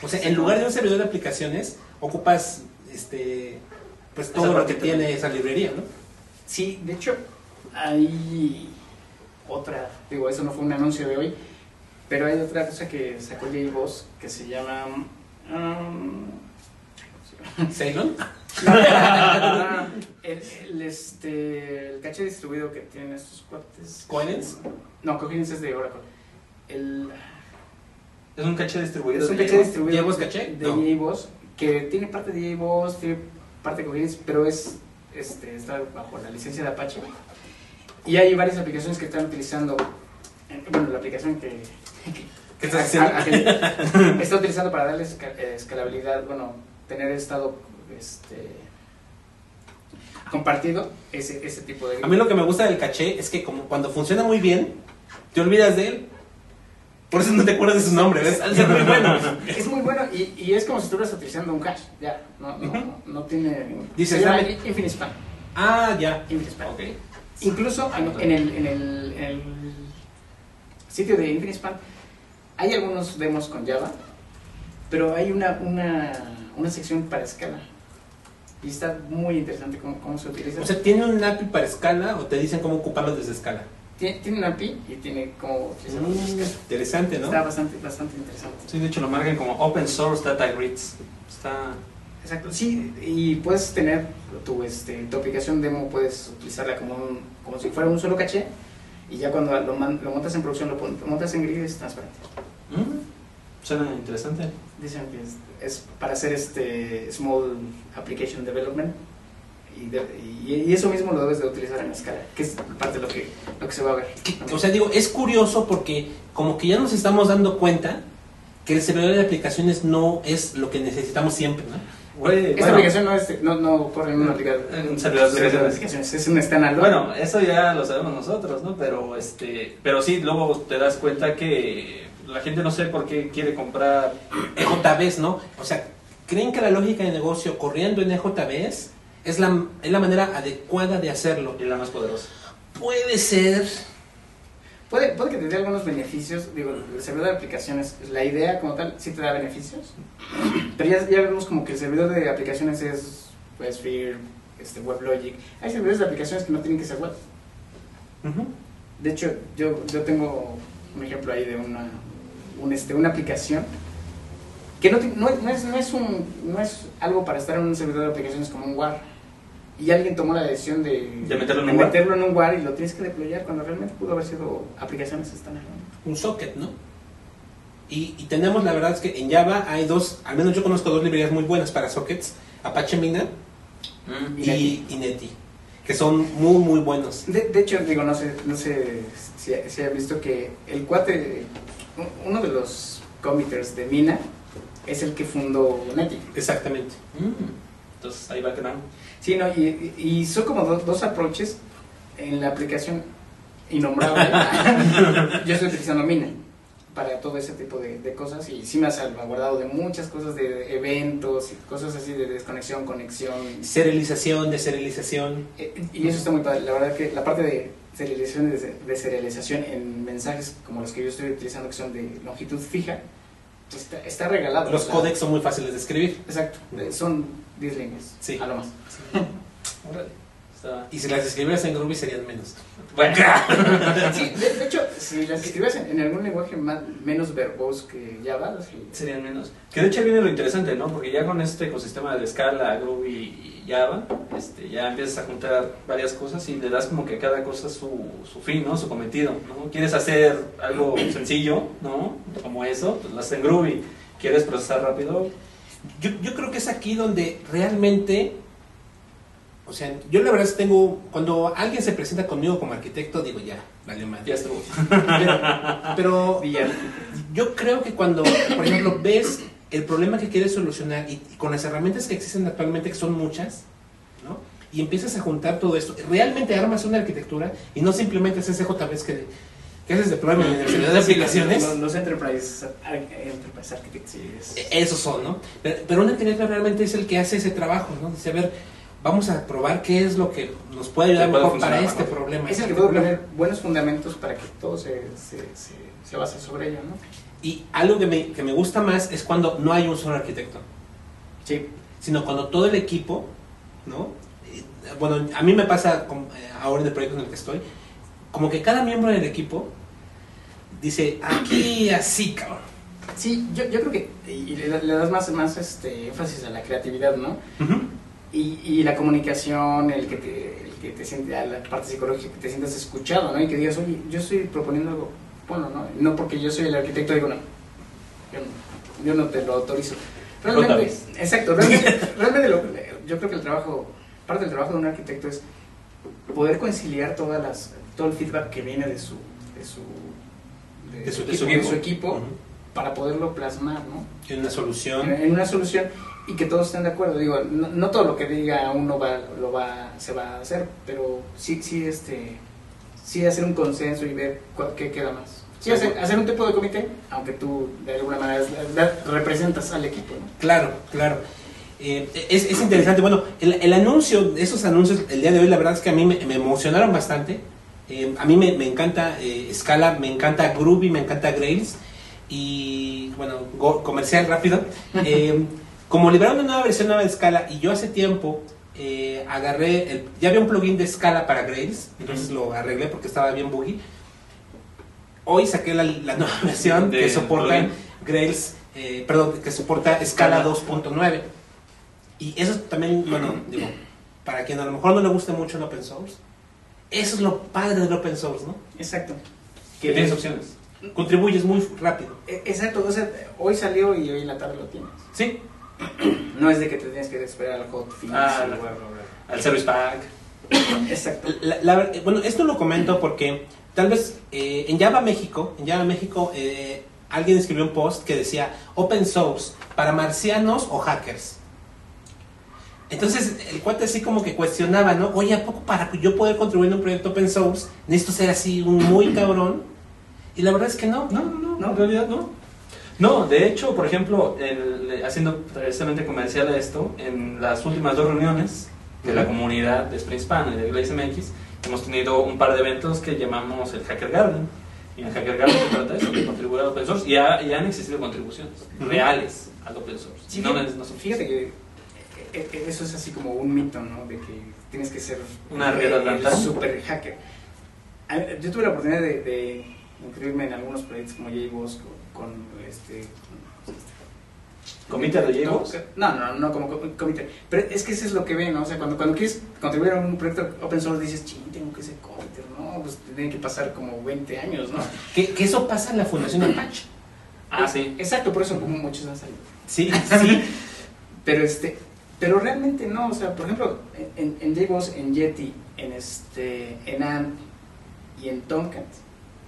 O sea, en lugar de un servidor de aplicaciones, ocupas este pues todo lo que tiene también. esa librería, ¿no? Sí, de hecho, hay otra, digo, eso no fue un anuncio de hoy, pero hay otra cosa que sacó JBoss que se llama... um, Ceylon. el, el, este, el caché distribuido que tienen estos cuates. ¿Coherence? No, Coherence es de Oracle. El, es un caché distribuido. es un caché distribuido ¿JBoss de- caché? de No. Que tiene parte de JBoss, tiene parte de Coherence, pero es, este, está bajo la licencia de Apache. Y hay varias aplicaciones que están utilizando, eh, bueno, la aplicación que, ¿Qué estás haciendo? a- a- que está utilizando para darle eh, escalabilidad, bueno, tener estado este, compartido, ese, ese tipo de... A mí lo que me gusta del caché es que como cuando funciona muy bien, te olvidas de él. Por eso no te acuerdas de su nombre, ¿ves? Ser muy bueno. Es muy bueno y, y es como si estuvieras utilizando un cache, ya, no, no, no, no tiene... Dame- Infinite Span, Ah, ya. Infinite Span. Ok. Incluso en, en el, en, el, en el sitio de Infinite Span hay algunos demos con Java, pero hay una, una, una sección para escala. Y está muy interesante cómo, cómo se utiliza. O sea, ¿tiene un API para escala o te dicen cómo ocuparlo desde escala? tiene, tiene un API y tiene cómo utilizarlo desde Mm, escala. interesante, ¿no? Está bastante, bastante interesante. Sí, de hecho lo marcan como Open Source Data Grids. Está... Exacto, sí, y puedes tener tu, este, tu aplicación demo, puedes utilizarla como, un- como si fuera un solo caché, y ya cuando lo, man- lo montas en producción, lo, pon- lo montas en grid, es transparente. Mm, Suena interesante. Dicen que es, es para hacer este small application development, y, de- y, y eso mismo lo debes de utilizar en escala, que es parte de lo que, lo que se va a ver. O sea, digo, es curioso porque como que ya nos estamos dando cuenta que el servidor de aplicaciones no es lo que necesitamos siempre, ¿no? Güey, Esta aplicación no, es, no, no corre en una aplicación. En un servidor de aplicaciones. es un standalone. Bueno, eso ya lo sabemos nosotros, ¿no? Pero este, pero sí, luego te das cuenta que la gente no sé por qué quiere comprar. EJBs, ¿no? O sea, ¿creen que la lógica de negocio corriendo en EJBs es la, es la manera adecuada de hacerlo? Y la más poderosa. Puede ser. Puede, puede que te dé algunos beneficios, digo, el servidor de aplicaciones, la idea como tal, sí te da beneficios, pero ya, ya vemos como que el servidor de aplicaciones es WebSphere, este, WebLogic, hay servidores de aplicaciones que no tienen que ser web. De hecho, yo, yo tengo un ejemplo ahí de una, un, este, una aplicación que no, no, es- no es, no, es un, no es algo para estar en un servidor de aplicaciones como un WAR. Y alguien tomó la decisión de, De meterlo en de un WAR. meterlo en un WAR y lo tienes que deployar cuando realmente pudo haber sido aplicaciones standalone. Un socket, ¿no? Y, y tenemos, la verdad es que en Java hay dos, al menos yo conozco dos librerías muy buenas para sockets, Apache Mina Y y Ineti, que son muy, muy buenos. De, de hecho, digo, no sé, no sé si, si ha visto que el cuate, uno de los committers de Mina es el que fundó Neti. Exactamente. Entonces ahí va quedando. Sí, no, y, y son como dos, dos approaches en la aplicación innombrable. Yo estoy utilizando Mina para todo ese tipo de, de cosas y sí me ha salvaguardado de muchas cosas, de eventos y cosas así de desconexión, conexión. Serialización, deserialización. Eh, Y eso está muy padre. La verdad que la parte de serialización y de de serialización en mensajes como los que yo estoy utilizando que son de longitud fija, pues está, está regalado. Los códecs son muy fáciles de escribir. Exacto. Son 10 líneas. Sí. A lo más. Y si las escribieras en Groovy serían menos. Bueno, Sí, de, de hecho, si las escribes en, en algún lenguaje más, menos verboso que Java, sí. serían menos. Que de hecho viene lo interesante, ¿no? Porque ya con este ecosistema de Scala, Groovy y Java, este, ya empiezas a juntar varias cosas y le das como que a cada cosa su, su fin, ¿no? Su cometido, ¿no? Quieres hacer algo sencillo, ¿no? Como eso, pues lo haces en Groovy. Quieres procesar rápido, Yo, yo creo que es aquí donde realmente, o sea, yo la verdad es que tengo, cuando alguien se presenta conmigo como arquitecto, digo ya, vale madre. ya estuvo. Pero, pero yo creo que cuando, por ejemplo, ves el problema que quieres solucionar y, y con las herramientas que existen actualmente, que son muchas, ¿no? Y empiezas a juntar todo esto, realmente armas una arquitectura y no simplemente haces CJBs que, que haces deployment en el servidor de aplicaciones. Los, los enterprise, enterprise architects, Esos son, ¿no? Pero, pero un arquitecto realmente es el que hace ese trabajo, ¿no? Dice, a ver, vamos a probar qué es lo que nos puede ayudar mejor para este problema. es el este que puede problema. poner buenos fundamentos para que todo se, se, se, se base sobre ello, ¿no? Y algo que me, que me gusta más es cuando no hay un solo arquitecto, Sí. sino cuando todo el equipo, ¿no? Eh, Bueno, a mí me pasa con- eh, ahora en el proyecto en el que estoy, como que cada miembro del equipo dice, aquí así, cabrón. Sí, yo, yo creo que y le, le das más, más este, énfasis a la creatividad, ¿no? Y, y la comunicación, el que te, el que te siente, la parte psicológica, que te sientas escuchado, ¿no? Y que digas, oye, yo estoy proponiendo algo bueno, ¿no? No porque yo soy el arquitecto, digo, no, yo no, yo no te lo autorizo. Realmente, exacto, realmente, realmente lo- yo creo que el trabajo, parte del trabajo de un arquitecto es poder conciliar todas las, todo el feedback que viene de su, de su, De su de equipo. su equipo para poderlo plasmar, ¿no? En una solución. en, en una solución y que todos estén de acuerdo. Digo, no, no todo lo que diga uno va, lo va, se va a hacer, pero sí, sí, este, sí hacer un consenso y ver cuál- qué queda más. Sí, hacer, hacer un tipo de comité, aunque tú de alguna manera representas al equipo, ¿no? Claro, claro. Eh, es, es interesante. Bueno, el, el anuncio, esos anuncios el día de hoy, la verdad es que a mí me, me emocionaron bastante. Eh, a mí me, me encanta eh, Scala, me encanta Groovy, me encanta Grails. Y bueno, go- comercial rápido. Como liberaron una nueva versión nueva de Scala, y yo hace tiempo eh, agarré, el- ya había un plugin de Scala para Grails, entonces lo arreglé porque estaba bien buggy. Hoy saqué la, la nueva versión que Del soporta. Grails, eh, perdón, que soporta Scala 2.9. Y eso también, bueno, digo, para quien a lo mejor no le guste mucho el open source, eso es lo padre del open source, ¿no? Exacto. Que tienes opciones. Contribuyes muy rápido. E- Exacto, o sea, hoy salió y hoy en la tarde lo tienes. Sí, No es de que te tienes que esperar al hot fix Ah. Al Service Pack. Exacto. La- la ver- bueno, esto lo comento porque tal vez eh, en Java México, en Java México, eh, alguien escribió un post que decía open source para marcianos o hackers. Entonces el cuate así como que cuestionaba, ¿no? Oye, ¿a poco para yo poder contribuir en un proyecto open source necesito ser así un muy cabrón? Y la verdad es que no. No, no, no, No. en realidad no. No, de hecho, por ejemplo, el- haciendo precisamente comercial a esto, en las últimas dos reuniones de la comunidad de Spring Span y de Glaze MX, hemos tenido un par de eventos que llamamos el Hacker Garden. Y en el Hacker Garden se trata de eso, de contribuir al open source. Y, ha- y han existido contribuciones reales al open source. Sí, no, fíjate, no son- fíjate que eh, eh, eso es así como un mito, ¿no? De que tienes que ser Una red super hacker. Yo tuve la oportunidad de, de inscribirme en algunos proyectos como JBoss con, con este... ¿Comité de JBoss? No, no, no como co- comité. Pero es que eso es lo que ven, ¿no? O sea, cuando, cuando quieres contribuir a un proyecto open source dices, ching, tengo que ser comité, ¿no? Pues tienen que pasar como 20 años, ¿no? Que, que eso pasa en la Fundación Apache. Ah, sí. Exacto, por eso como muchos han salido. Sí, sí. Pero este, pero realmente no, o sea, por ejemplo, en, en en Yeti, en este, en AMP y en Tomcat,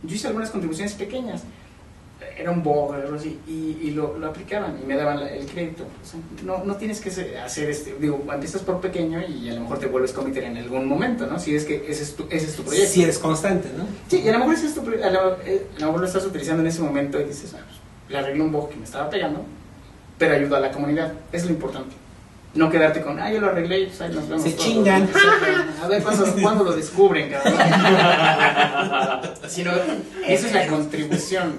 yo hice algunas contribuciones pequeñas. Era un bug algo así, y, y lo, lo aplicaban y me daban la- el crédito. O sea, no, no tienes que hacer este, digo, empiezas por pequeño y a lo mejor te vuelves comité en algún momento, ¿no? Si es que ese es tu, ese es tu proyecto. Si eres constante, ¿no? Sí, y a lo mejor ese es tu a lo, eh, a lo mejor lo estás utilizando en ese momento y dices, ah, pues, le arreglé un bug que me estaba pegando, pero ayuda a la comunidad, es lo importante. No quedarte con, ah, yo lo arreglé, pues ahí nos vemos. Se todos". chingan. A ver cuándo, cuándo lo descubren, cabrón. Sino, esa es la contribución,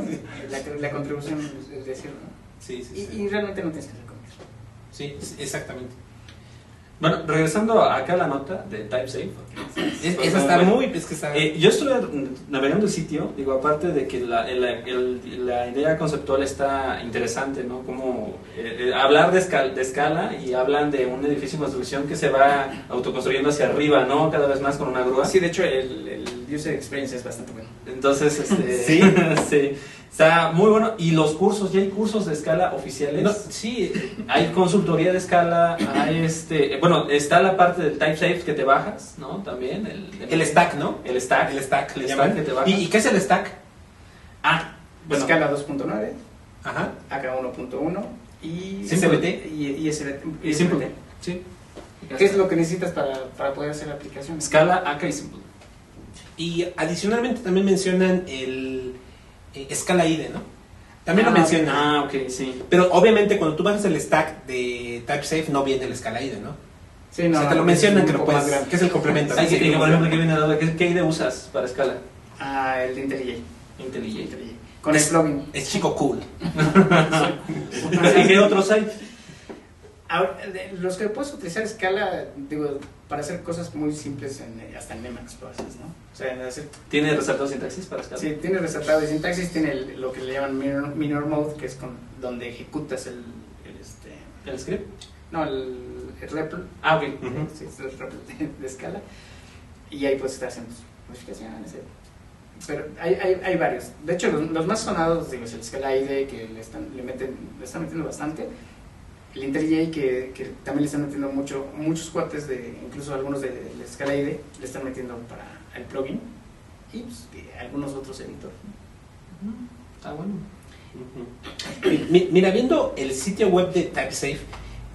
la, la contribución es decir, ¿no? Sí, sí, Y, sí. y realmente no tienes que. Sí, sí, exactamente. Bueno, regresando acá a la nota de TypeSafe. Es, esa está muy... Es que está... Eh, yo estuve navegando el sitio, digo, aparte de que la, el- el- la idea conceptual está interesante, ¿no? Como eh, eh, hablar de, escal- de escala y hablan de un edificio en construcción que se va autoconstruyendo hacia arriba, ¿no? Cada vez más con una grúa. Sí, de hecho, el, el user experience es bastante bueno. Entonces, este, Sí. sí, está muy bueno. Y los cursos, ya hay cursos de escala oficiales. No, sí, Hay consultoría de escala, hay este, bueno, está la parte del TypeSafe que te bajas, ¿no? También el, el stack, ¿no? el stack, El stack, el stack que te bajas. ¿Y, ¿Y qué es el stack? Ah, bueno, Escala 2.9, Ajá. AK 1.1 y SBT. y, y SBT. y simple. Sí. ¿Qué es lo que necesitas para, para poder hacer la aplicación? Escala, AK y simple. Y adicionalmente también mencionan el eh, escala IDE, ¿no? También lo Ah, mencionan. Ah, ok, sí. Pero obviamente cuando tú bajas el stack de TypeSafe no viene el escala IDE, ¿no? Sí, o sea, te lo es mencionan que lo puedes, que es el complemento. Hay ¿no? que, Sí, y por ejemplo, que viene la duda, ¿qué, qué IDE usas para escala? Ah, el de IntelliJ. IntelliJ. IntelliJ. Con el plugin. Es chico cool. ¿Y qué otros hay? Ahora, los que puedes utilizar escala, digo, para hacer cosas muy simples, en, hasta en Emacs lo haces, ¿no? O sea, en hacer, ¿Tiene resaltado sintaxis para escala? sí, tiene resaltado de sintaxis, tiene el- lo que le llaman minor, minor mode, que es con, donde ejecutas el, el, este, ¿El script? no, el, el REPL, Ah, ok. Sí, es el REPL de, de escala, y ahí puedes estar haciendo modificaciones, pero hay, hay, hay varios. De hecho, los, los más sonados, digo, es el Scala IDE, que le están, le meten, le están metiendo bastante, el IntelliJ que, que también le están metiendo mucho, muchos cuates de, incluso algunos de, la escala IDE, le están metiendo para el plugin y pues, de algunos otros editores. Está bueno. Ujú. Mi- Mira, viendo el sitio web de TypeSafe,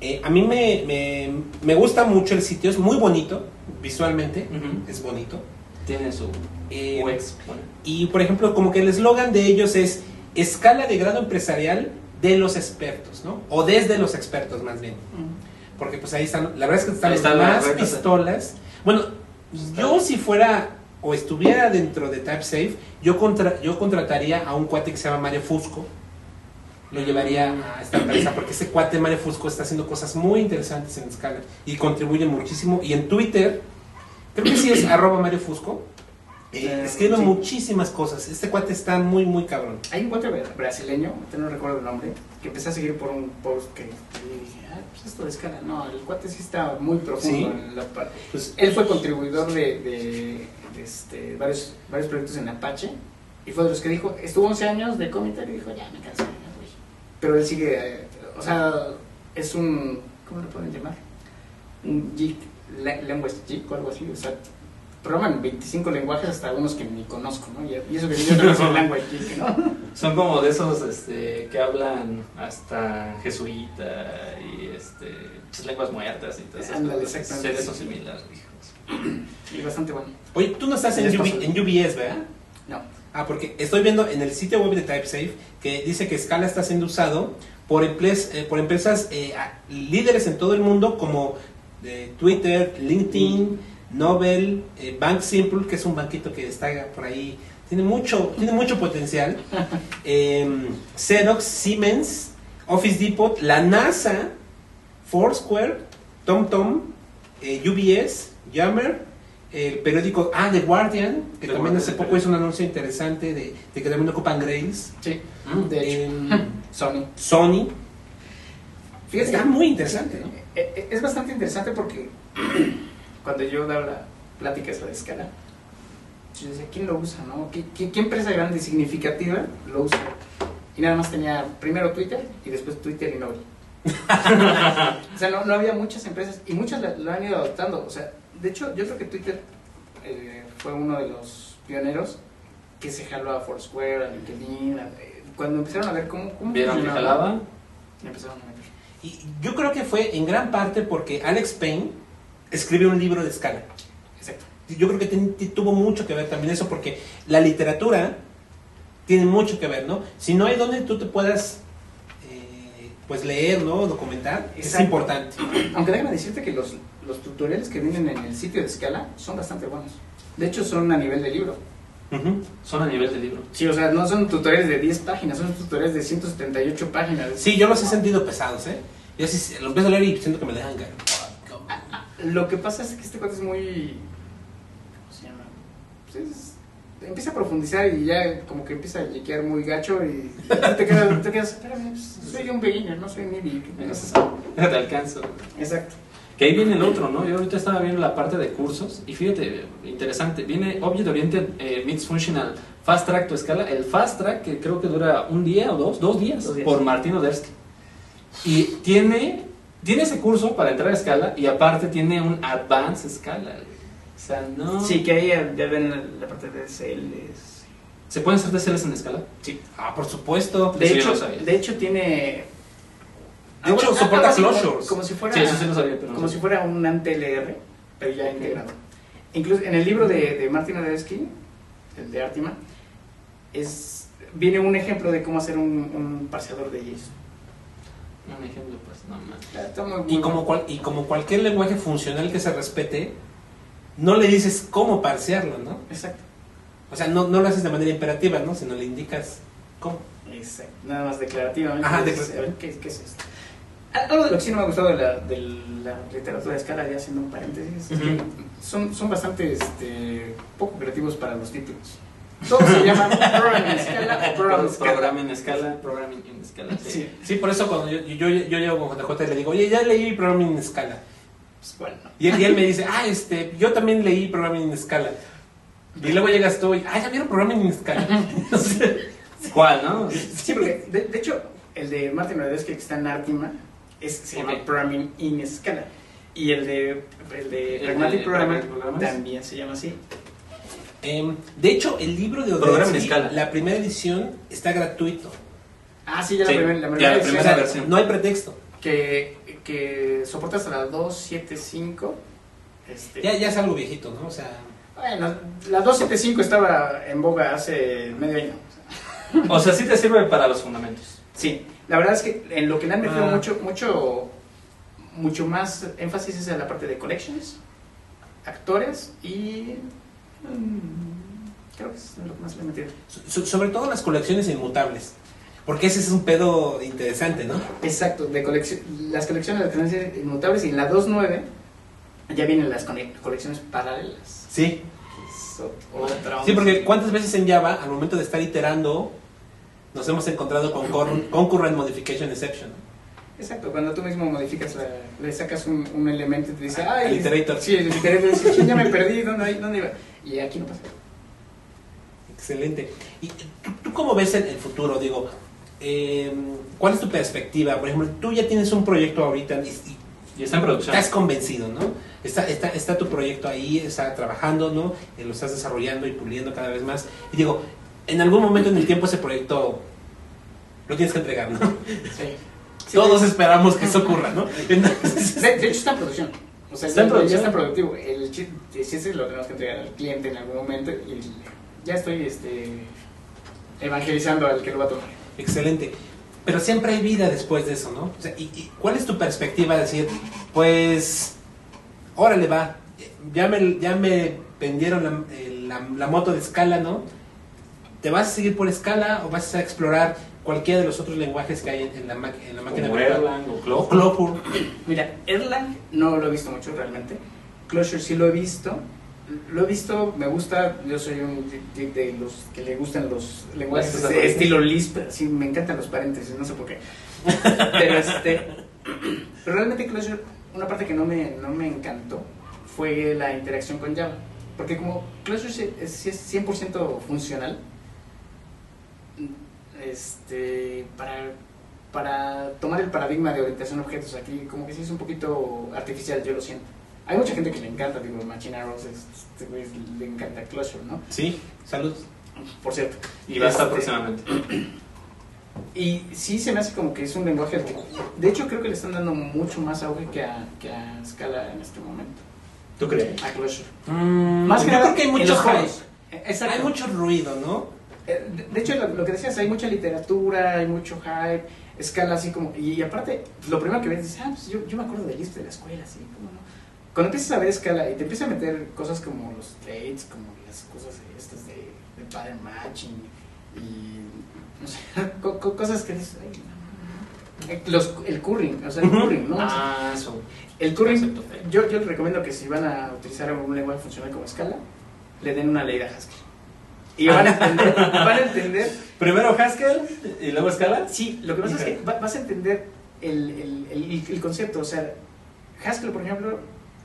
eh, a mí me, me, me gusta mucho el sitio, es muy bonito visualmente, Ujú. es bonito. Tiene su Eh, UX. bueno. Y por ejemplo, como que el eslogan de ellos es escala de grado empresarial de los expertos, ¿no? O desde los expertos más bien. Porque pues ahí están, la verdad es que están las están las más pistolas. Bueno, yo si fuera o estuviera dentro de TypeSafe, yo, contra, yo contrataría a un cuate que se llama Mario Fusco. Lo llevaría a esta empresa porque ese cuate Mario Fusco está haciendo cosas muy interesantes en escala y contribuye muchísimo. Y en Twitter, creo que sí es arroba Mario Fusco. Eh, escribe sí. muchísimas cosas. Este cuate está muy, muy cabrón. Hay un cuate bra- brasileño, no recuerdo el nombre, que empecé a seguir por un post que y dije, ah, pues esto de escala. No, el cuate sí está muy profundo Sí. en la parte. Pues, Él fue contribuidor de, de- de, este, varios, varios proyectos en Apache y fue de los que dijo, estuvo 11 años de comité y dijo, ya me cansé, ya voy. Pero él sigue, eh, o sea, es un, ¿cómo le pueden llamar? Un geek, la- language geek o algo así, o sea, programan 25 lenguajes hasta unos que ni conozco, ¿no? Y, eso que yo no soy language ¿no? Son como de esos este, que hablan hasta jesuita y este, muchas lenguas muertas y todas esas Ándale, cosas. exactamente. Sé de esos similares, hijos. Y bastante bueno. oye, tú no estás en, UB en UBS, ¿verdad? No. Ah, porque estoy viendo en el sitio web de TypeSafe que dice que Scala está siendo usado por, emples- eh, por empresas eh, líderes en todo el mundo como eh, Twitter, LinkedIn, Nobel, eh, Bank Simple, que es un banquito que está por ahí, tiene mucho, tiene mucho potencial, em, Xerox, Siemens, Office Depot, la NASA, Foursquare, TomTom, eh, UBS, Yammer, el periódico, ah, The Guardian, que The también Guardian, hace poco hizo un anuncio interesante de, de que también ocupan Grails, Sí, Mm. de hecho. Sony. Sony, Fíjate, está muy interesante, ¿no? Eh, eh, Es bastante interesante porque cuando yo daba la plática esa de escala, yo decía, ¿quién lo usa? No? ¿Qué, qué, qué empresa grande y significativa lo usa? Y nada más tenía primero Twitter y después Twitter y Nobel. o sea, no, no había muchas empresas y muchas la- lo han ido adoptando. O sea, de hecho, yo creo que Twitter eh, fue uno de los pioneros que se jaló a Foursquare, a LinkedIn. a- eh, cuando empezaron a ver cómo, cómo ¿Vieron que jalaba? empezaron a meter. Y yo creo que fue en gran parte porque Alex Payne escribió un libro de escala. Exacto. Yo creo que tuvo mucho que ver también eso, porque la literatura tiene mucho que ver, ¿no? Si no hay donde tú te puedas, eh, pues leer, ¿no? Documentar, es importante. Aunque déjame decirte que los, los tutoriales que vienen en el sitio de Scala son bastante buenos. De hecho, son a nivel de libro. Son a nivel de libro. Sí, o sea, no son tutoriales de 10 páginas, son tutoriales de 178 páginas. Sí, yo los he sentido pesados, ¿eh? Yo sí lo empiezo a leer y siento que me dejan caer. Lo que pasa es que este cuate es muy... ¿Cómo se llama? Pues es- empieza a profundizar y ya como que empieza a llequear muy gacho y te quedas, te quedas espérame, pues, soy un beginner, no soy un newbie. ¿qué me haces?". Ya te alcanzo. Exacto. Que ahí viene el otro, ¿no? Yo ahorita estaba viendo la parte de cursos y fíjate, interesante, viene Object Oriented eh, Meets Functional Fast Track to Escala, el Fast Track que creo que dura un día o dos, dos días, Dos días. por Martín Odersky. Y tiene, tiene ese curso para entrar a escala y aparte tiene un Advanced Scala. güey. O sea, no... Sí, que ahí ya ven la, la parte de CLs. ¿Se pueden hacer DCLs en escala? Sí. Ah, por supuesto. De Eso yo hecho, lo sabía. de hecho tiene... De hecho, Algo- soporta como- closures. Como si fuera, Sí, eso sí lo sabía, pero no como sabía. si fuera un ANT-LR, pero ya Ok. integrado. Incluso en el libro de, de Martin Odersky, el de Artima, es, viene un ejemplo de cómo hacer un, un parseador de JSON. Un ejemplo, pues, no más. Está- está muy- Y como, cual- y como cualquier lenguaje funcional que se respete, no le dices cómo parsearlo, ¿no? Exacto. O sea, no, no lo haces de manera imperativa, ¿no? Sino le indicas cómo. Exacto. Nada más declarativamente. Ajá, declarativamente. ¿qué, qué es esto? Algo de lo que sí no me ha gustado de la, de la literatura de escala, ya haciendo un paréntesis, son, son bastante este, poco creativos para los títulos. Todos se llaman Programming en escala Programming en escala. Programming en escala, Programming en escala. Sí. Sí, Sí, por eso cuando yo, yo, yo llego con JJ y le digo, oye, ya leí Programming en Scala. pues bueno. Y él, y él me dice, ah, este, yo también leí Programming en Scala. Y luego llegas tú y, ah, ¿ya vieron Programming en Scala? No sé. ¿Cuál, no? Sí, porque de, de hecho, el de Martin Odersky que está en Artima, es, se llama Programming in Scala. Y el de, el de Pragmatic Programmers. también se llama así. Em, de hecho, el libro de Odersky, escala. la primera edición, está gratuito. Ah, sí, ya la Sí, primera, la ya primera la O sea, versión. no hay pretexto. que, que soporta hasta la 275. Este, Ya, ya es algo viejito, ¿no? O sea, Bueno, la 275 estaba en boga hace medio año. O sea, sí te sirve para los fundamentos. Sí, la verdad es que en lo que le han metido Ah. mucho, mucho, mucho más énfasis es en la parte de collections, actores y creo que es lo que más le metido. so- sobre todo las colecciones inmutables. Porque ese es un pedo interesante, ¿no? Exacto, de colección, las colecciones ser inmutables y en la 2.9 ya vienen las colecciones paralelas. Sí. Otra Sí, porque cuántas veces en Java, al momento de estar iterando, nos hemos encontrado con concurrent modification exception. Exacto, cuando tú mismo modificas, la, le sacas un, un elemento y te dice, ay, El iterator. Sí, el iterator dice, "Chin, ya me perdí, ¿dónde, ¿dónde iba? Y aquí no pasa. Excelente. ¿Y tú, tú cómo ves el, el futuro? Digo, eh, ¿cuál es tu perspectiva? Por ejemplo, tú ya tienes un proyecto ahorita y, y Y está en producción. estás convencido, ¿no? Está, está, está tu proyecto ahí, está trabajando, ¿no? Eh, lo estás desarrollando y puliendo cada vez más. Y digo, en algún momento en el tiempo ese proyecto lo tienes que entregar, ¿no? Sí. Todos esperamos que eso ocurra, ¿no? Entonces, De, de hecho está en producción. O sea, Está en ya- producción. ya está productivo. El sí, lo tenemos que entregar al cliente en algún momento y ya estoy este, evangelizando al que lo va a tomar. Excelente. Pero siempre hay vida después de eso, ¿no? O sea, ¿y, y cuál es tu perspectiva de decir, pues, órale va, ya me, ya me vendieron la, eh, la- la moto de escala, ¿no? ¿Te vas a seguir por escala o vas a explorar cualquiera de los otros lenguajes que hay en, la, en la máquina Como virtual? Erlang o. Clojure. Mira, Erlang no lo he visto mucho realmente. Closure sí lo he visto. Lo he visto, me gusta. Yo soy un tip de los que le gustan los lenguajes paréntesis. estilo Lisp. Sí, me encantan los paréntesis, no sé por qué. Pero este. Pero realmente Closure, una parte que no me, no me encantó fue la interacción con Java. Porque como es, sí es 100% funcional, este, para, para tomar el paradigma de orientación a objetos aquí, como que sí es un poquito artificial, yo lo siento. Hay mucha gente que le encanta, digo, Machine Arrows, este güey le encanta Closure, ¿no? Sí, salud. Por cierto. Y va a estar Este, próximamente. Y sí se me hace como que es un lenguaje, que- de hecho creo que le están dando mucho más auge que a, que a Scala en este momento, ¿Tú crees? a Closure. Más que Mm, yo nada creo que hay en mucho los hype. foros. Eh, Exacto. Hay mucho ruido, ¿no? Eh, De hecho, lo, lo que decías, hay mucha literatura, hay mucho hype, escala así como... Y, aparte, lo primero que ves es, ah, pues yo, yo me acuerdo de Lisp de la escuela, sí, ¿cómo no? Cuando empiezas a ver escala y te empiezas a meter cosas como los traits, como las cosas estas de, de pattern matching y... No sé, co- co- cosas que dices, ay, no. Eh, Los, el curring, o sea, el curring, ¿no? Ah, eso. El curring, yo, yo les recomiendo que si van a utilizar un lenguaje funcional como escala, le den una ley de Haskell. Y van a entender, van a entender Primero Haskell y luego Scala. Sí, lo que pasa es que va- vas a entender el, el- el- el concepto. O sea, Haskell, por ejemplo,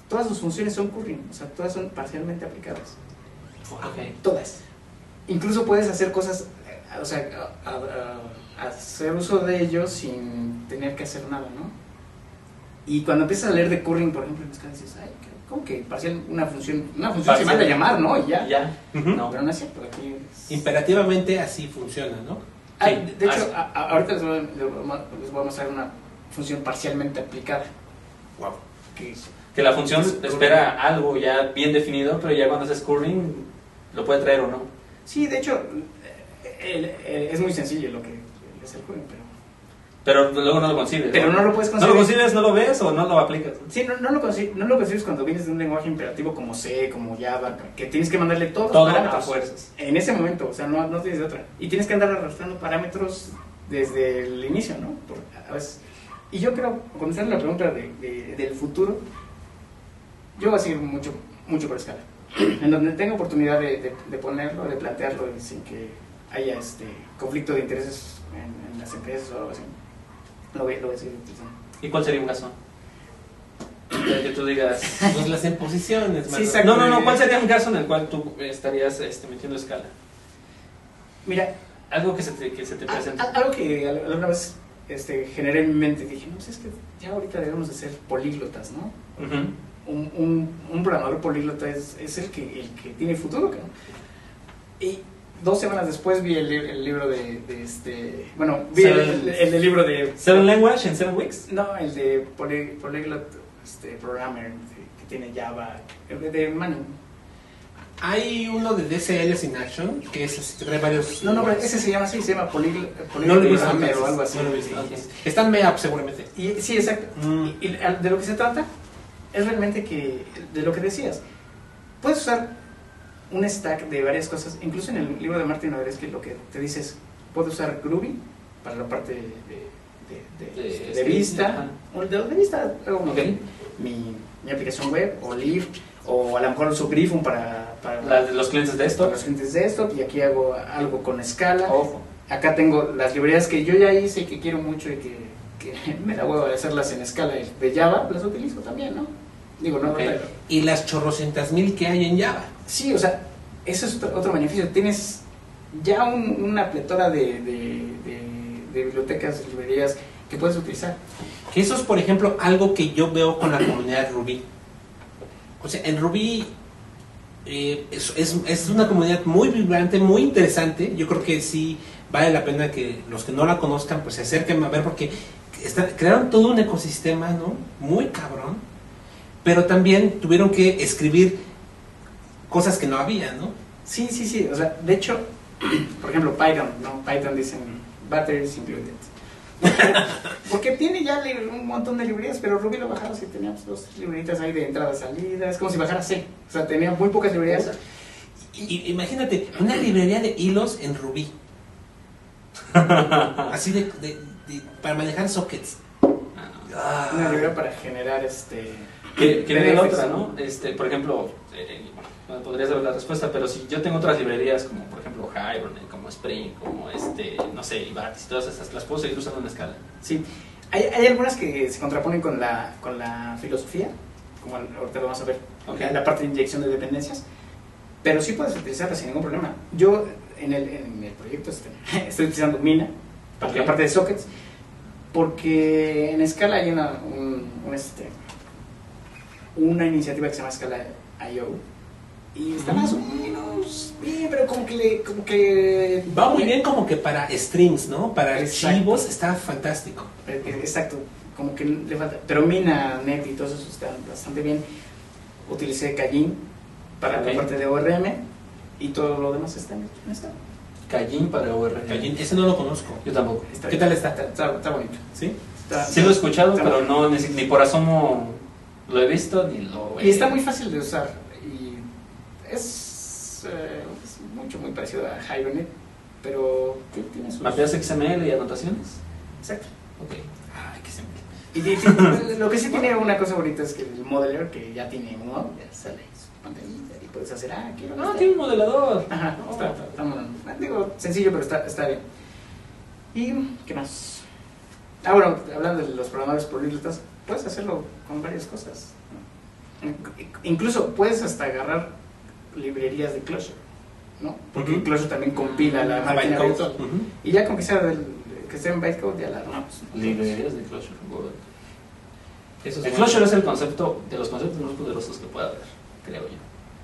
todas sus funciones son curring, o sea, todas son parcialmente aplicadas. Ok. Todas. Incluso puedes hacer cosas, eh, o sea, a- a- a- hacer uso de ellos sin tener que hacer nada, ¿no? Y cuando empiezas a leer de curring, por ejemplo, en Scala dices, ay, ¿cómo que parcial, una función, una función se manda a llamar, ¿no? Y ya. Ya. Ujú. No. Pero no es cierto, aquí es- Imperativamente así funciona, ¿no? Ah, Sí, de- de hecho, a- a- ahorita les voy, a, les voy a- mostrar una función parcialmente aplicada. Wow. Que es- Que la función Es- espera algo ya bien definido, pero ya cuando haces curring lo puede traer o no. sí, de hecho, eh, el- el- es muy sencillo lo que es el juego, pero, Pero luego no lo concibes. pero no lo puedes ¿No lo concibes, no lo ves o no lo aplicas? Sí, no, no, lo no lo concibes cuando vienes de un lenguaje imperativo como C, como Java, que tienes que mandarle todos los Todo parámetros. fuerzas. En ese momento, o sea, no, no tienes de otra. Y tienes que andar arrastrando parámetros desde el inicio, ¿no? Por- a veces. Y yo creo, contestar la pregunta de- de- del futuro, yo voy a seguir mucho, mucho por escala. En donde tenga oportunidad de, de- de ponerlo, de plantearlo sin que haya este conflicto de intereses en, en las empresas o algo así. Lo voy, lo voy a seguir utilizando. ¿Y cuál sería un caso? Que tú digas. Pues las imposiciones, Sí. No, no, no. ¿Cuál sería un caso en el cual tú estarías este, metiendo escala? Mira, Algo que se te, que se te presente. algo que al- alguna vez este, generé en mi mente, dije, no, pues es que ya ahorita debemos de ser políglotas, ¿no? Ujú. un, un, un programador políglota es, es el, que, el que tiene futuro. cabrón. Y dos semanas después vi el, li- el libro de, de este. Bueno, vi el, Seven- el- el del libro de. Seven Language en Seven Weeks. No, el de Poly- Polyglot este, Programmer que tiene Java, el de, de Manning. Hay uno de DCLs in Action que es así, trae varios. No, no, pero ese se llama así, se llama Polyglot, No Programmer o algo así. no lo. Sí, sí. Está en MEAP seguramente. Y, sí, exacto. Mm. Y, y de lo que se trata es realmente que, de lo que decías, puedes usar un stack de varias cosas, incluso en el libro de Martin que lo que te dice es, puedo usar Groovy para la parte de, de, de- De- de sí, vista, o de, vista, hago Ok. mi, mi aplicación web, o Live, o a lo mejor uso Griffon para, para, La de los clientes de para esto. los clientes de desktop, y aquí hago algo con escala. Ojo. Acá tengo las librerías que yo ya hice y que quiero mucho y que, que me da huevo de hacerlas en escala de Java, las utilizo también, ¿no? Digo, no, Y las chorrocientas mil que hay en Java. Sí, o sea, eso es otro, beneficio. Tienes ya un- una pletora de, de, de- de bibliotecas, librerías que puedes utilizar. Que eso es, por ejemplo, algo que yo veo con la comunidad Ruby. O sea, en Ruby eh, es, es- es una comunidad muy vibrante, muy interesante. Yo creo que sí vale la pena que los que no la conozcan pues se acerquen a ver porque está- crearon todo un ecosistema, ¿no? Muy cabrón. Pero también tuvieron que escribir cosas que no había, ¿no? Sí, sí, sí. O sea, de hecho, por ejemplo, Python, ¿no? Python dicen batteries included. Porque tiene ya un montón de librerías, pero Ruby lo bajabas y tenía dos libreritas ahí de entrada salida. Es como si bajara C. O sea, tenía muy pocas librerías. Y, imagínate, una librería de hilos en Ruby. Así de, de- de- para manejar sockets. Ah. Una librería para generar este. Que, que viene la otra, ¿no? Este, por ejemplo, eh, bueno, saber la respuesta, pero si yo tengo otras librerías como, por ejemplo, Hibernate, como Spring, como este, no sé, Ibatis, todas esas, las puedo seguir usando en escala. Sí. Hay, hay algunas que se contraponen con la, con la filosofía, como ahorita lo vamos a ver, Ok. la, parte de inyección de dependencias, pero sí puedes utilizarla sin ningún problema. Yo en el, en el proyecto este, estoy utilizando Mina para Ok. la parte de sockets, porque en Scala hay una, un, un, este, una iniciativa que se llama Scala IO. Y está más o menos bien, pero como que le, como que Va muy bien como que para strings, ¿no? Para Exacto. archivos está fantástico. Eh, eh, Exacto, como que le falta. Pero Mina, Net y todo eso están bastante bien. Utilicé Callin para la parte de ORM y todo lo demás está en está. Callin para ORM. Callin, ese no lo conozco. Yo tampoco. está ¿Qué bien. tal está? Está, está- está bonito. ¿Sí? Está- Sí lo he escuchado, está pero no ni, ni por asomo lo he visto ni lo he... Y está muy fácil de usar. Y es, eh, es mucho, muy parecido a Hibernate, pero tiene sus. ¿Mapeas XML y anotaciones? Exacto. Ok. Ay, qué simple. Y di- lo que sí tiene una cosa bonita es que el modeler, que ya tiene uno, ya sale y puedes hacer, ah, quiero. Ah, este. tiene un modelador. Ajá, Oh. está, está- digo, sencillo, pero está, está bien. ¿Y qué más? Ah, bueno, hablando de los programadores políglotas, puedes hacerlo con varias cosas. Incluso puedes hasta agarrar librerías de Clojure, ¿no? Porque Ujú. Clojure también compila la Ah, máquina bytecode. virtual. Ujú. Y ya con que sea, del, que sea en bytecode, ya la armamos. ¿no? Librerías de Clojure. Eso es El bueno. Clojure es el concepto de los conceptos más poderosos que puede haber, creo yo.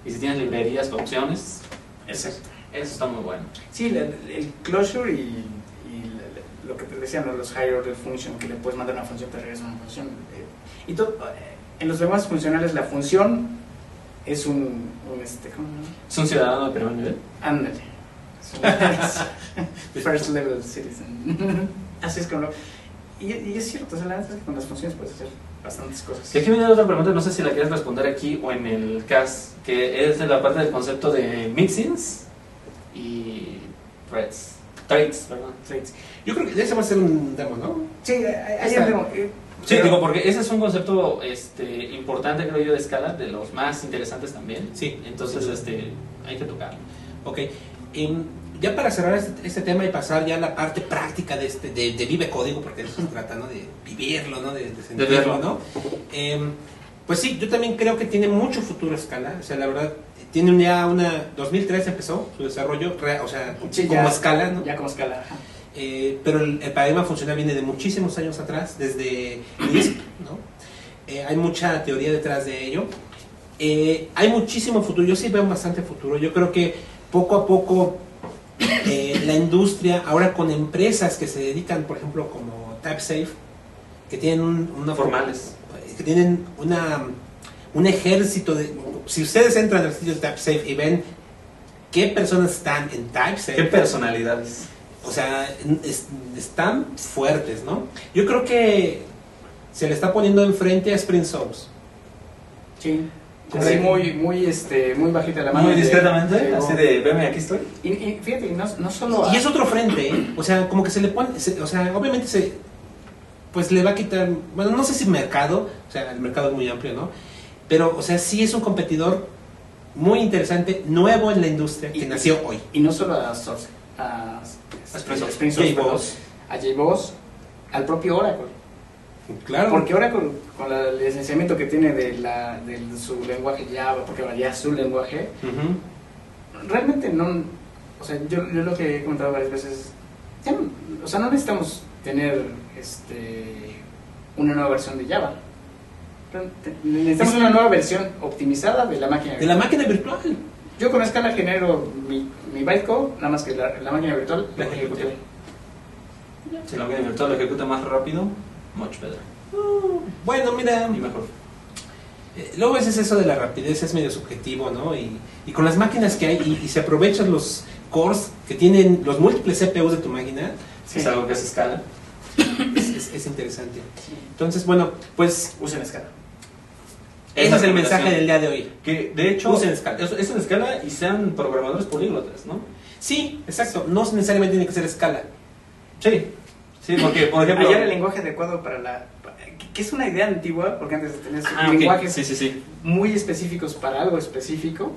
Y si tienes librerías con opciones, Exacto. eso está muy bueno. Sí, la- el closure y, y lo que te decían ¿no? los higher order function, que le puedes mandar una función, te regresa una función. Y todo, eh, en los demás funcionales la función es un, un, este, ¿cómo se? ¿Es un ciudadano de primer nivel? Ándale. Es un First level citizen. Así es como lo- y, y es cierto, o sea, la verdad es que con las funciones puedes hacer bastantes cosas. Y aquí viene otra pregunta, no sé si la quieres responder aquí o en el CAS, que es de la parte del concepto de mixins y threads. Threads, perdón. Traits. Yo creo que ese va a ser un demo, ¿no? Sí, hay- hay un demo, eh, Sí, pero- digo, porque ese es un concepto este, importante, creo yo, de escala, de los más interesantes también. Sí. Entonces, este, hay que tocarlo. Ok. Ya para cerrar este, este tema y pasar ya a la parte práctica de este de, de Vive Código, porque de eso se trata, ¿no? De vivirlo, ¿no? De, de sentirlo, verlo. ¿no? Em, pues sí, yo también creo que tiene mucho futuro escala. O sea, la verdad, tiene un- ya una... 2003 empezó su desarrollo, o sea, Sí, como ya. escala, ¿no? Ya como escala. Eh, pero el, el paradigma funcional viene de muchísimos años atrás, desde Lisp, ¿no? Eh, hay mucha teoría detrás de ello. Eh, hay muchísimo futuro, yo sí veo bastante futuro. Yo creo que poco a poco la industria, ahora con empresas que se dedican, por ejemplo, como TypeSafe, que tienen un, una Formales. que tienen una, un ejército de... Si ustedes entran al sitio de TypeSafe y ven qué personas están en TypeSafe, ¿Qué personalidades? O sea, es- están fuertes, ¿no? Yo creo que se le está poniendo enfrente a Spring Souls. Sí. Sí. Así muy, muy, este, muy bajita la mano. Muy discretamente, de- así de, veme, aquí estoy. Y, y fíjate, no, no solo a- Y es otro frente, ¿eh? O sea, como que se le pone, se- o sea, obviamente se, pues le va a quitar, bueno, no sé si mercado, o sea, el mercado es muy amplio, ¿no? Pero, o sea, sí es un competidor muy interesante, nuevo en la industria, que nació hoy. Y no solo a Source, A Spring perdón, a JBoss, al propio Oracle. Claro. Porque Oracle, con la- el licenciamiento que tiene de, la, de su lenguaje Java, porque ahora ya es su lenguaje, realmente no. O sea, yo, yo lo que he comentado varias veces, ya no- o sea, no necesitamos tener este, una nueva versión de Java. Necesitamos Es- una nueva versión optimizada de la máquina De la máquina virtual. Yo con Scala genero mi, mi bytecode, nada más que la, la máquina virtual La la ejecuté. Si la máquina virtual lo ejecuta más rápido, much better. Bueno, mira, Y mejor. Eh, Luego a veces eso de la rapidez es medio subjetivo, ¿no? Y, y con las máquinas que hay y, y se aprovechan los cores que tienen los múltiples CPUs de tu máquina, Sí. Es algo que se escala. es, es- es interesante. Entonces, bueno, pues Usen Scala. Ese es el mensaje del día de hoy. Que de hecho Usen Scala. Es, es en escala y sean programadores políglotas, ¿no? Sí, exacto. No necesariamente tiene que ser escala. Sí. Sí, porque por ejemplo. Hallar el lenguaje adecuado para la... que- es una idea antigua, porque antes tenías Ah, lenguajes Sí, sí, sí. muy específicos para algo específico,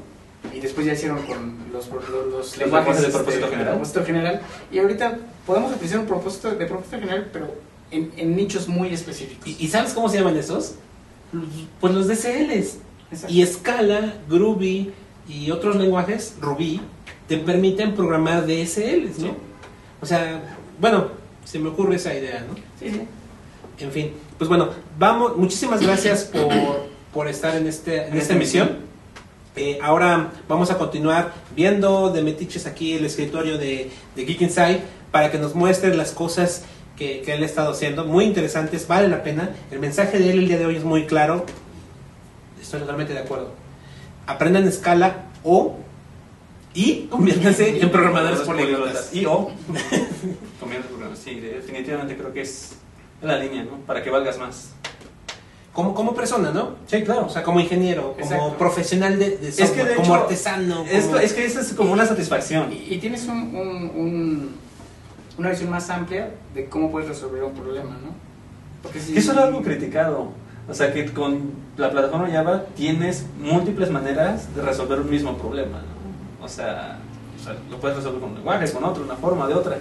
y después ya hicieron con los, los, los lenguajes lenguajes de este, propósito general. propósito general, y ahorita podemos utilizar un propósito de propósito general, pero en, en nichos muy específicos. ¿Y, y sabes cómo se llaman esos? Pues los DCLs. Exacto. Y Scala, Groovy y otros lenguajes, Ruby, te permiten programar DSLs, ¿no? Sí. O sea, bueno, se me ocurre esa idea, ¿no? Sí, sí. En fin, pues bueno, vamos, muchísimas gracias por, por estar en, este, en esta emisión. Eh, ahora vamos a continuar viendo de metiches aquí el escritorio de, de Geek Inside para que nos muestre las cosas que, que él ha estado haciendo, muy interesantes, vale la pena. El mensaje de él el día de hoy es muy claro, estoy totalmente de acuerdo. Aprendan escala o y conviértanse en programadores políglotas. Y o. Programas. Sí, definitivamente creo que es la línea, ¿no? Para que valgas más. Como, como persona, ¿no? Sí, claro. O sea, como ingeniero, como Exacto. profesional de, de que software, de como hecho, artesano. Como- es que eso es como una satisfacción. Y, y tienes un, un- un- una visión más amplia de cómo puedes resolver un problema, ¿no? Porque si, eso era algo criticado. O sea, que con la plataforma Java tienes múltiples maneras de resolver un mismo problema. ¿no? O, sea, o sea, lo puedes resolver con un lenguaje, con otro, una forma, de otra.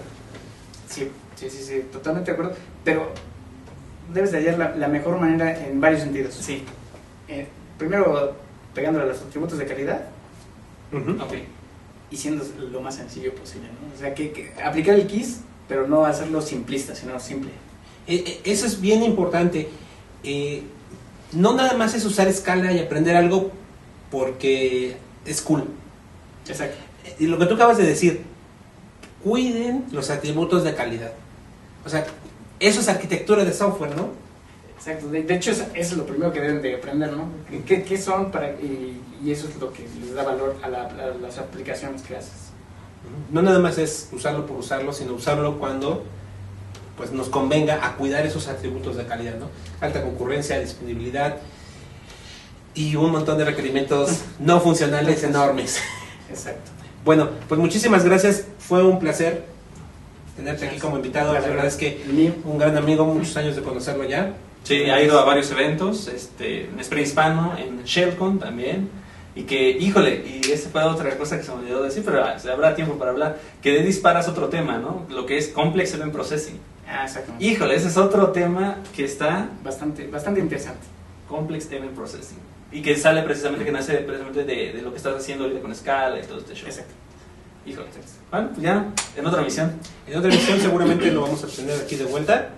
Sí, sí, sí, sí, totalmente de acuerdo. Pero debes de hallar la, la mejor manera en varios sentidos. Sí. Eh, primero, pegándole a los atributos de calidad Ujú. Ok. y siendo lo más sencillo posible, ¿no? O sea, que, que aplicar el KISS, pero no hacerlo simplista, sino simple. Eh, eh, Eso es bien importante. Eh, no nada más es usar escala y aprender algo porque es cool. Exacto. Eh, Y lo que tú acabas de decir, cuiden los atributos de calidad. O sea, eso es arquitectura de software, ¿no? Exacto. De, de hecho, es- eso es lo primero que deben de aprender, ¿no? ¿Qué, qué son para y, y eso es lo que les da valor a, la- a las aplicaciones que haces? No nada más es usarlo por usarlo, sino usarlo cuando pues nos convenga a cuidar esos atributos de calidad, ¿no? Alta concurrencia, disponibilidad y un montón de requerimientos no funcionales enormes. Exacto. Bueno, pues muchísimas gracias, fue un placer tenerte aquí como invitado, la verdad es que un gran amigo, muchos años de conocerlo ya. Sí, ha ido a varios eventos, este, en Spring Hispano, en ShellCon también. Y que, híjole, y esa fue otra cosa que se me olvidó decir, pero ah, habrá tiempo para hablar, que de disparas otro tema, ¿no? Lo que es Complex Event Processing. Ah, exacto. Híjole, ese es otro tema que está Bastante, bastante interesante. Complex Event Processing. Y que sale precisamente, que nace precisamente de, de lo que estás haciendo ahorita con Scala y todo este show. Exacto. Híjole. Bueno, pues ya, en otra misión. En otra emisión seguramente lo vamos a tener aquí de vuelta.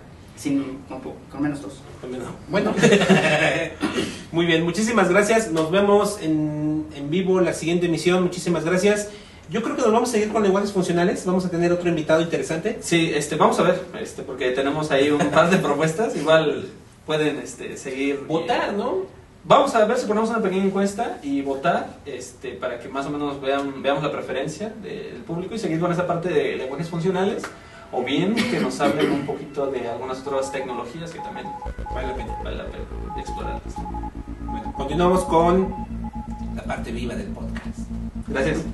Sin, con, menos dos. Bueno, muy bien, muchísimas gracias. Nos vemos en, en vivo la siguiente emisión. Muchísimas gracias. Yo creo que nos vamos a seguir con lenguajes funcionales. Vamos a tener otro invitado interesante. Sí, este, vamos a ver, este, porque tenemos ahí un par de propuestas. Igual pueden este, seguir. Votar, ¿no? Vamos a ver si ponemos una pequeña encuesta y votar este, para que más o menos vean, veamos la preferencia del público y seguir con esa parte de lenguajes funcionales. O bien que nos hablen un poquito de algunas otras tecnologías que también Vale la pena. vale la. Bueno, continuamos con la parte viva del podcast. Gracias.